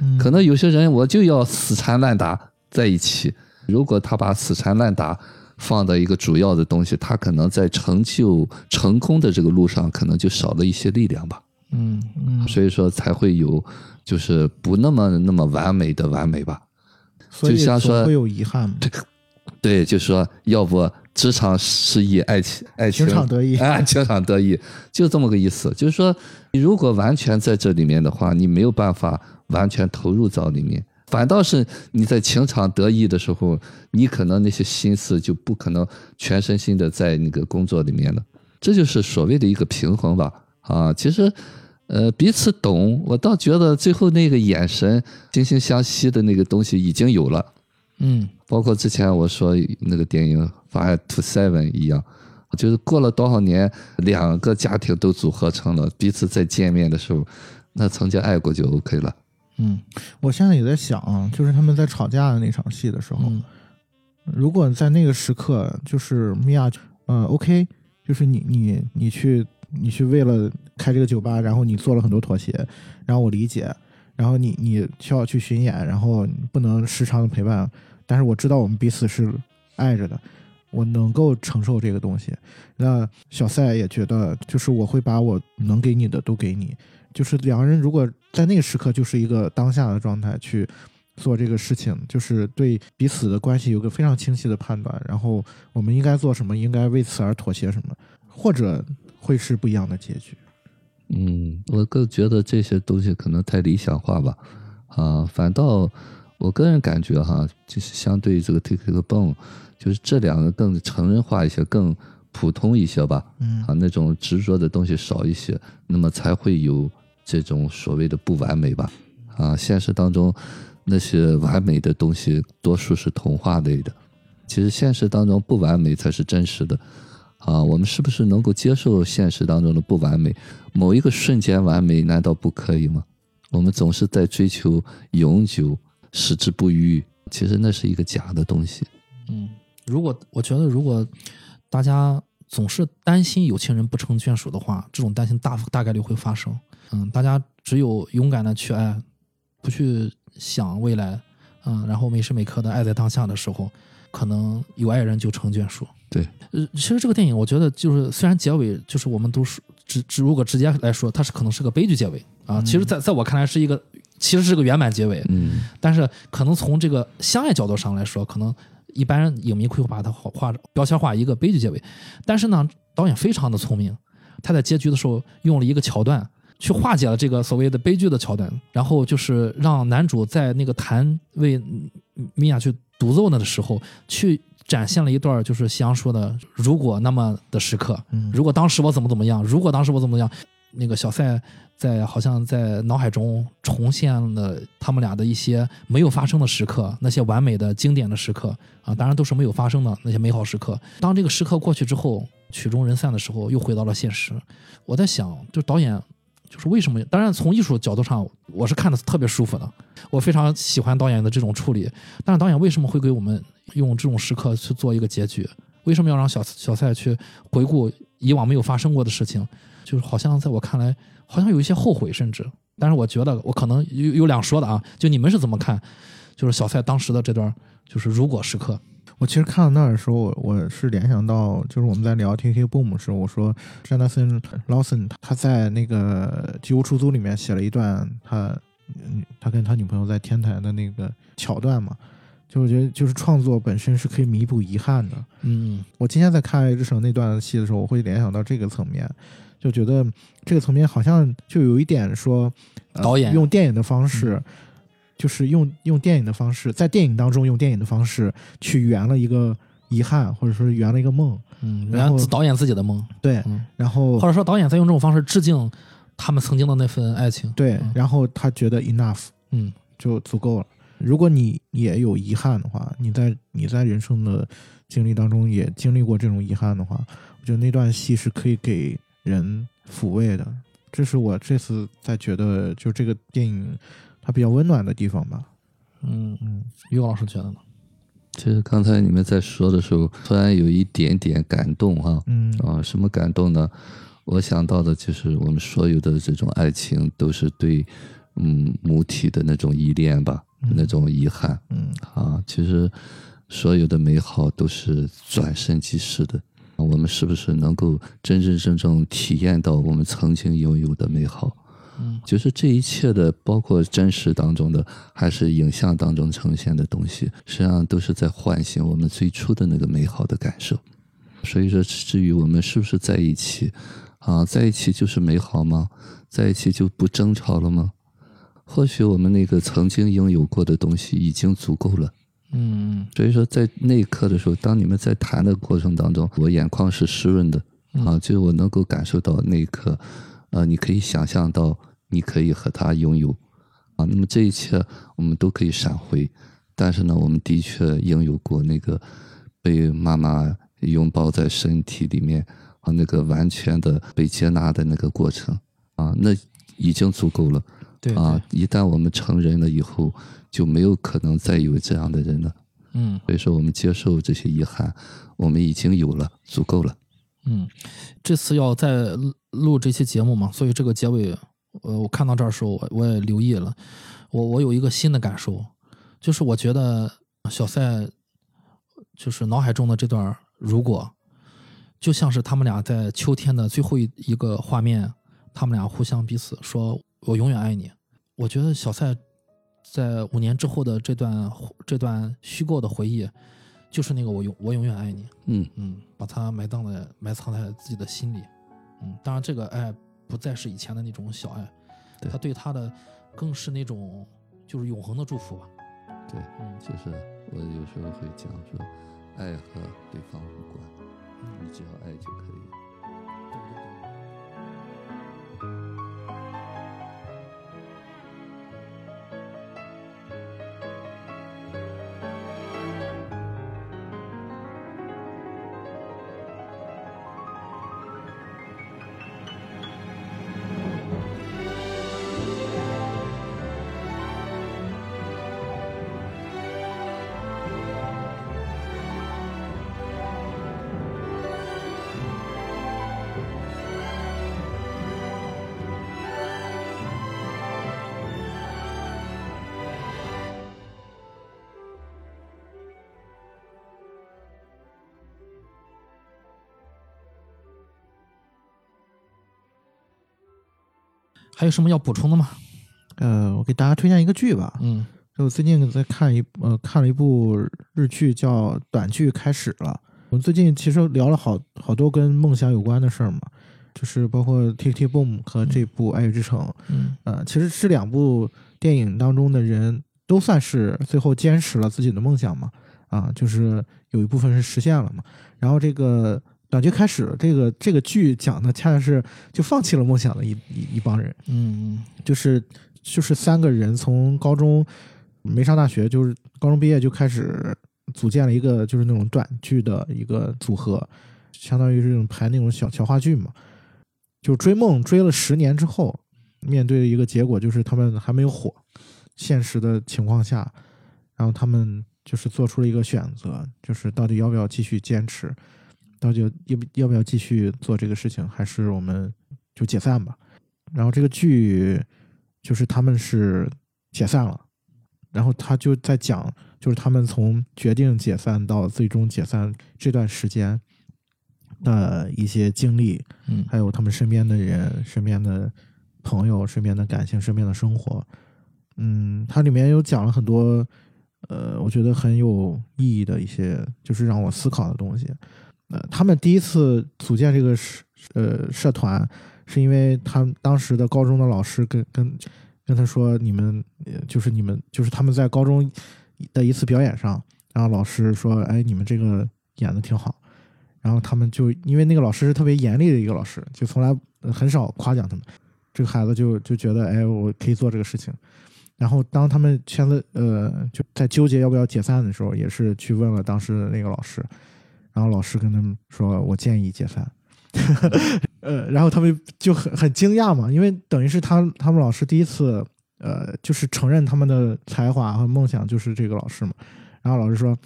嗯可能有些人我就要死缠烂打在一起，如果他把死缠烂打放在一个主要的东西，他可能在成就成功的这个路上，可能就少了一些力量吧。嗯嗯，所以说才会有就是不那么那么完美的完美吧。所以就像说总会有遗憾嘛。对，就说要不职场失意，爱情爱情情场得意啊，情场得意，就这么个意思。就是说，你如果完全在这里面的话，你没有办法完全投入到里面，反倒是你在情场得意的时候，你可能那些心思就不可能全身心的在那个工作里面了。这就是所谓的一个平衡吧。啊，其实。呃，彼此懂，我倒觉得最后那个眼神惺惺相惜的那个东西已经有了。嗯包括之前我说那个电影《Five to Seven》一样，就是过了多少年，两个家庭都组合成了，彼此再见面的时候，那曾经爱过就 OK 了。嗯我现在也在想啊，就是他们在吵架的那场戏的时候，嗯如果在那个时刻，就是米娅，呃，OK，就是你你你去你去为了开这个酒吧，然后你做了很多妥协，然后我理解，然后你你需要去巡演，然后不能时常的陪伴，但是我知道我们彼此是爱着的，我能够承受这个东西。那小赛也觉得，就是我会把我能给你的都给你，就是两个人如果在那个时刻就是一个当下的状态去做这个事情，就是对彼此的关系有个非常清晰的判断，然后我们应该做什么，应该为此而妥协什么，或者会是不一样的结局。嗯，我更觉得这些东西可能太理想化吧，啊，反倒我个人感觉哈，就是相对于这个 Take a Bone，就是这两个更成人化一些，更普通一些吧，嗯啊，那种执着的东西少一些，那么才会有这种所谓的不完美吧。啊，现实当中那些完美的东西，多数是童话类的。其实现实当中不完美才是真实的。啊，我们是不是能够接受现实当中的不完美？某一个瞬间完美，难道不可以吗？我们总是在追求永久、矢志不渝，其实那是一个假的东西。嗯，如果我觉得如果大家总是担心有情人不成眷属的话，这种担心大大概率会发生。嗯，大家只有勇敢的去爱，不去想未来，嗯，然后每时每刻的爱在当下的时候，可能有爱人就成眷属。对，呃，其实这个电影我觉得就是虽然结尾就是我们都是直直如果直接来说，它是可能是个悲剧结尾啊，其实在在我看来是一个其实是个圆满结尾，嗯，但是可能从这个相爱角度上来说，可能一般影迷会把它画标签化一个悲剧结尾。但是呢，导演非常的聪明，他在结局的时候用了一个桥段去化解了这个所谓的悲剧的桥段，然后就是让男主在那个弹为米娅去独奏呢的时候，去展现了一段就是夕阳说的“如果那么”的时刻。如果当时我怎么怎么样，如果当时我怎么怎么样，那个小赛在好像在脑海中重现了他们俩的一些没有发生的时刻，那些完美的经典的时刻啊，当然都是没有发生的那些美好时刻。当这个时刻过去之后，曲终人散的时候，又回到了现实。我在想，就导演就是为什么？当然，从艺术角度上，我是看的特别舒服的，我非常喜欢导演的这种处理。但是导演为什么会给我们用这种时刻去做一个结局？为什么要让小小赛去回顾以往没有发生过的事情？就是好像在我看来，好像有一些后悔，甚至。但是我觉得我可能有有两说的啊，就你们是怎么看？就是小蔡当时的这段，就是如果时刻。我其实看到那儿的时候，我我是联想到，就是我们在聊 T K Boom 时候，我说 Jonathan Lawson 他在那个《吉屋出租》里面写了一段他嗯他跟他女朋友在天台的那个桥段嘛，就我觉得就是创作本身是可以弥补遗憾的。嗯我今天在看《爱之城》那段戏的时候，我会联想到这个层面，就觉得这个层面好像就有一点说，呃导演用电影的方式，就是用用电影的方式，在电影当中用电影的方式去圆了一个遗憾，或者说圆了一个梦。嗯，然后然后导演自己的梦，对，嗯然后或者说导演在用这种方式致敬他们曾经的那份爱情。对嗯，然后他觉得 enough 嗯就足够了。如果你也有遗憾的话，你在你在人生的经历当中也经历过这种遗憾的话，我觉得那段戏是可以给人抚慰的。这是我这次在觉得就这个电影它比较温暖的地方吧。嗯，嗯于果老师觉得呢？其实刚才你们在说的时候，突然有一点点感动哈、嗯啊，什么感动呢？我想到的就是我们所有的这种爱情都是对嗯母体的那种依恋吧，那种遗憾嗯啊。其实所有的美好都是转瞬即逝的。我们是不是能够真真正正体验到我们曾经拥有的美好？嗯就是这一切的，包括真实当中的，还是影像当中呈现的东西，实际上都是在唤醒我们最初的那个美好的感受。所以说，至于我们是不是在一起，啊，在一起就是美好吗？在一起就不争吵了吗？或许我们那个曾经拥有过的东西已经足够了。嗯所以说，在那一刻的时候，当你们在谈的过程当中，我眼眶是湿润的啊，就是我能够感受到那一刻，呃，你可以想象到你可以和他拥有啊，那么这一切我们都可以闪回，但是呢，我们的确拥有过那个被妈妈拥抱在身体里面啊，那个完全的被接纳的那个过程啊，那已经足够了。对啊，，一旦我们成人了以后，就没有可能再有这样的人了。嗯所以说，我们接受这些遗憾，我们已经有了，足够了。嗯，这次要再录录这期节目嘛，所以这个结尾，呃，我看到这儿的时候，我我也留意了，我我有一个新的感受，就是我觉得小赛就是脑海中的这段如果，就像是他们俩在秋天的最后一一个画面，他们俩互相彼此说“我永远爱你”。我觉得小蔡在五年之后的这段这段虚构的回忆，就是那个我永我永远爱你。嗯嗯，把它埋葬在埋藏在自己的心里。嗯，当然这个爱不再是以前的那种小爱，对他对他的更是那种就是永恒的祝福吧。对，嗯就是我有时候会讲说，爱和对方无关，你只要爱就可以还有什么要补充的吗？呃，我给大家推荐一个剧吧。嗯就我最近在看一呃看了一部日剧，叫《短剧开始了》。我们最近其实聊了好好多跟梦想有关的事儿嘛，就是包括《Tick Tick Boom》和这部《爱乐之城》。嗯呃，其实这两部电影当中的人都算是最后坚持了自己的梦想嘛，啊，就是有一部分是实现了嘛。然后这个短剧开始了，这个这个剧讲的恰恰是就放弃了梦想的一一一帮人，嗯就是就是三个人从高中没上大学，就是高中毕业就开始组建了一个就是那种短剧的一个组合，相当于是那种排那种小小话剧嘛。就追梦追了十年之后，面对的一个结果就是他们还没有火，现实的情况下，然后他们就是做出了一个选择，就是到底要不要继续坚持，到底要不要不要继续做这个事情，还是我们就解散吧。然后这个剧就是他们是解散了，然后他就在讲，就是他们从决定解散到最终解散这段时间的一些经历，嗯还有他们身边的人、身边的朋友、身边的感情、身边的生活。嗯，它里面有讲了很多，呃，我觉得很有意义的一些，就是让我思考的东西。呃，他们第一次组建这个社呃社团，是因为他当时的高中的老师跟跟跟他说，你们就是你们就是他们在高中的一次表演上，然后老师说，哎，你们这个演的挺好。然后他们就因为那个老师是特别严厉的一个老师，就从来很少夸奖他们。这个孩子就就觉得，哎，我可以做这个事情。然后当他们签了呃就在纠结要不要解散的时候，也是去问了当时的那个老师，然后老师跟他们说，我建议解散。呃，然后他们就很很惊讶嘛，因为等于是他他们老师第一次呃就是承认他们的才华和梦想就是这个老师嘛。然后老师说，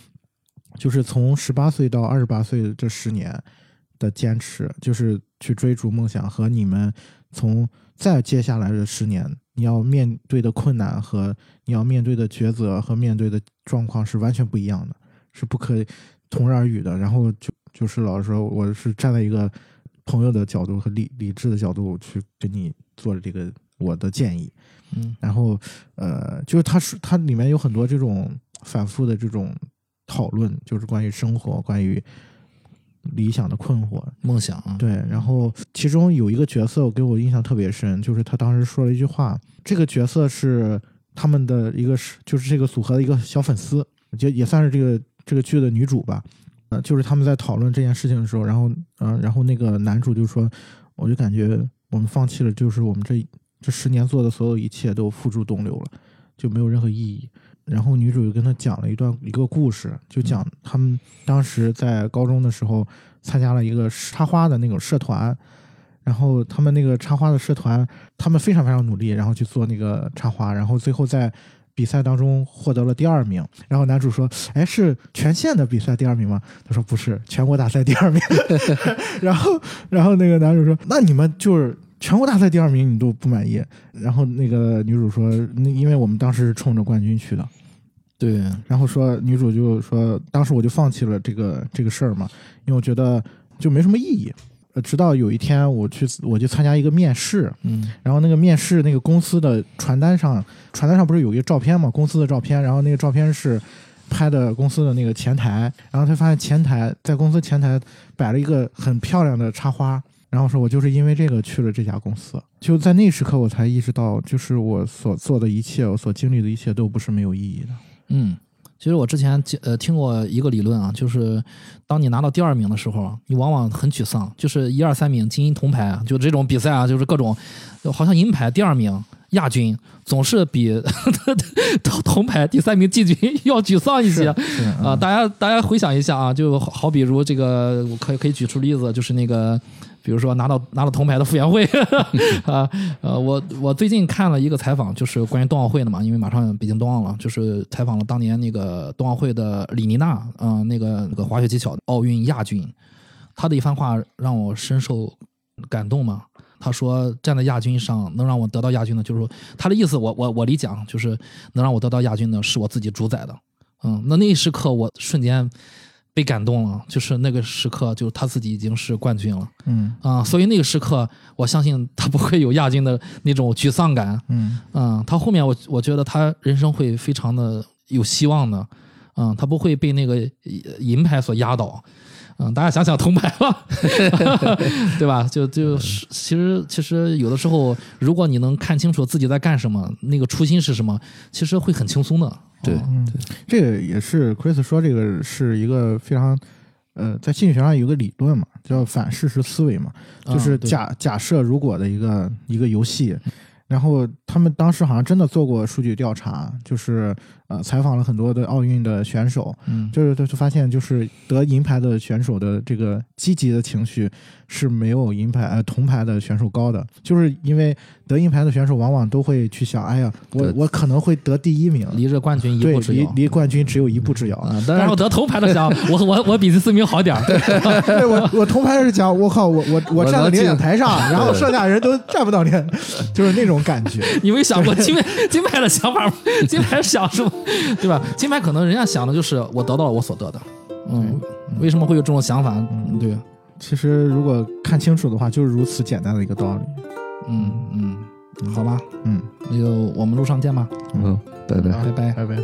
就是从十八岁到二十八岁这十年的坚持，就是去追逐梦想和你们从再接下来的十年，你要面对的困难和你要面对的抉择和面对的状况是完全不一样的，是不可同日而语的。然后就就是老师说，我是站在一个朋友的角度和理理智的角度去给你做这个我的建议。嗯然后呃，就是它是它里面有很多这种反复的这种讨论，就是关于生活，关于理想的困惑。梦想啊，对，然后其中有一个角色我给我印象特别深，就是他当时说了一句话，这个角色是他们的一个是就是这个组合的一个小粉丝，就也算是这个这个剧的女主吧。呃，就是他们在讨论这件事情的时候，然后嗯、然后那个男主就说，我就感觉我们放弃了，就是我们这这十年做的所有一切都付诸东流了，就没有任何意义。然后女主就跟他讲了一段一个故事，就讲他们当时在高中的时候参加了一个插花的那种社团，然后他们那个插花的社团，他们非常非常努力，然后去做那个插花，然后最后在比赛当中获得了第二名。然后男主说：“哎，是全县的比赛第二名吗？”他说：“不是，全国大赛第二名。”然后，然后那个男主说：“那你们就是全国大赛第二名，你都不满意？”然后那个女主说：“那因为我们当时是冲着冠军去的。”对，然后说女主就说，当时我就放弃了这个这个事儿嘛，因为我觉得就没什么意义。呃，直到有一天我去我去参加一个面试，嗯然后那个面试那个公司的传单上，传单上不是有一个照片嘛，公司的照片，然后那个照片是拍的公司的那个前台，然后他发现前台在公司前台摆了一个很漂亮的插花，然后说我就是因为这个去了这家公司，就在那时刻我才意识到，就是我所做的一切，我所经历的一切都不是没有意义的。嗯，其实我之前记呃听过一个理论啊，就是当你拿到第二名的时候啊，你往往很沮丧，就是一二三名金银铜牌啊，就这种比赛啊，就是各种好像银牌第二名。亚军总是比 铜铜牌第三名季军要沮丧一些是啊！大家大家回想一下啊，就好好比如这个，我可以可以举出例子，就是那个，比如说拿到拿到铜牌的傅园慧啊，呃，我我最近看了一个采访，就是关于冬奥会的嘛，因为马上北京冬奥了，就是采访了当年那个冬奥会的李妮娜，嗯、那个那个滑雪技巧奥运亚军，她的一番话让我深受感动嘛。他说站在亚军上能让我得到亚军的，就是说他的意思我，我我理解啊，就是能让我得到亚军的是我自己主宰的。嗯，那那一时刻我瞬间被感动了，就是那个时刻，就是他自己已经是冠军了嗯啊、所以那个时刻，我相信他不会有亚军的那种沮丧感。嗯嗯，他后面我我觉得他人生会非常的有希望的，嗯，他不会被那个呃银牌所压倒。嗯，大家想想铜牌吧，对吧？就就是其实其实有的时候，如果你能看清楚自己在干什么，那个初心是什么，其实会很轻松的。对这个也是 Chris 说，这个是一个非常呃，在心理学上有个理论嘛，叫反事实思维嘛，就是假假设如果的一个一个游戏。然后他们当时好像真的做过数据调查，就是呃采访了很多的奥运的选手，嗯，就是就就发现，就是得银牌的选手的这个积极的情绪是没有银牌呃铜牌的选手高的，就是因为得银牌的选手往往都会去想，哎呀，我我可能会得第一名，离着冠军一步之遥。离离冠军只有一步之遥。啊，但是我得铜牌的想，我我我比第四名好点儿。对我我铜牌是讲，我靠，我我我我站在领奖台上，然后剩下人都站不到领，就是那种感觉。你没想过金牌金牌的想法吗？金牌想什么？对吧？金牌可能人家想的就是我得到了我所得的。嗯，为什么会有这种想法？嗯，对，其实如果看清楚的话，就是如此简单的一个道理。嗯嗯，好吧，嗯，那就我们路上见吧，嗯，拜拜。拜拜。拜拜。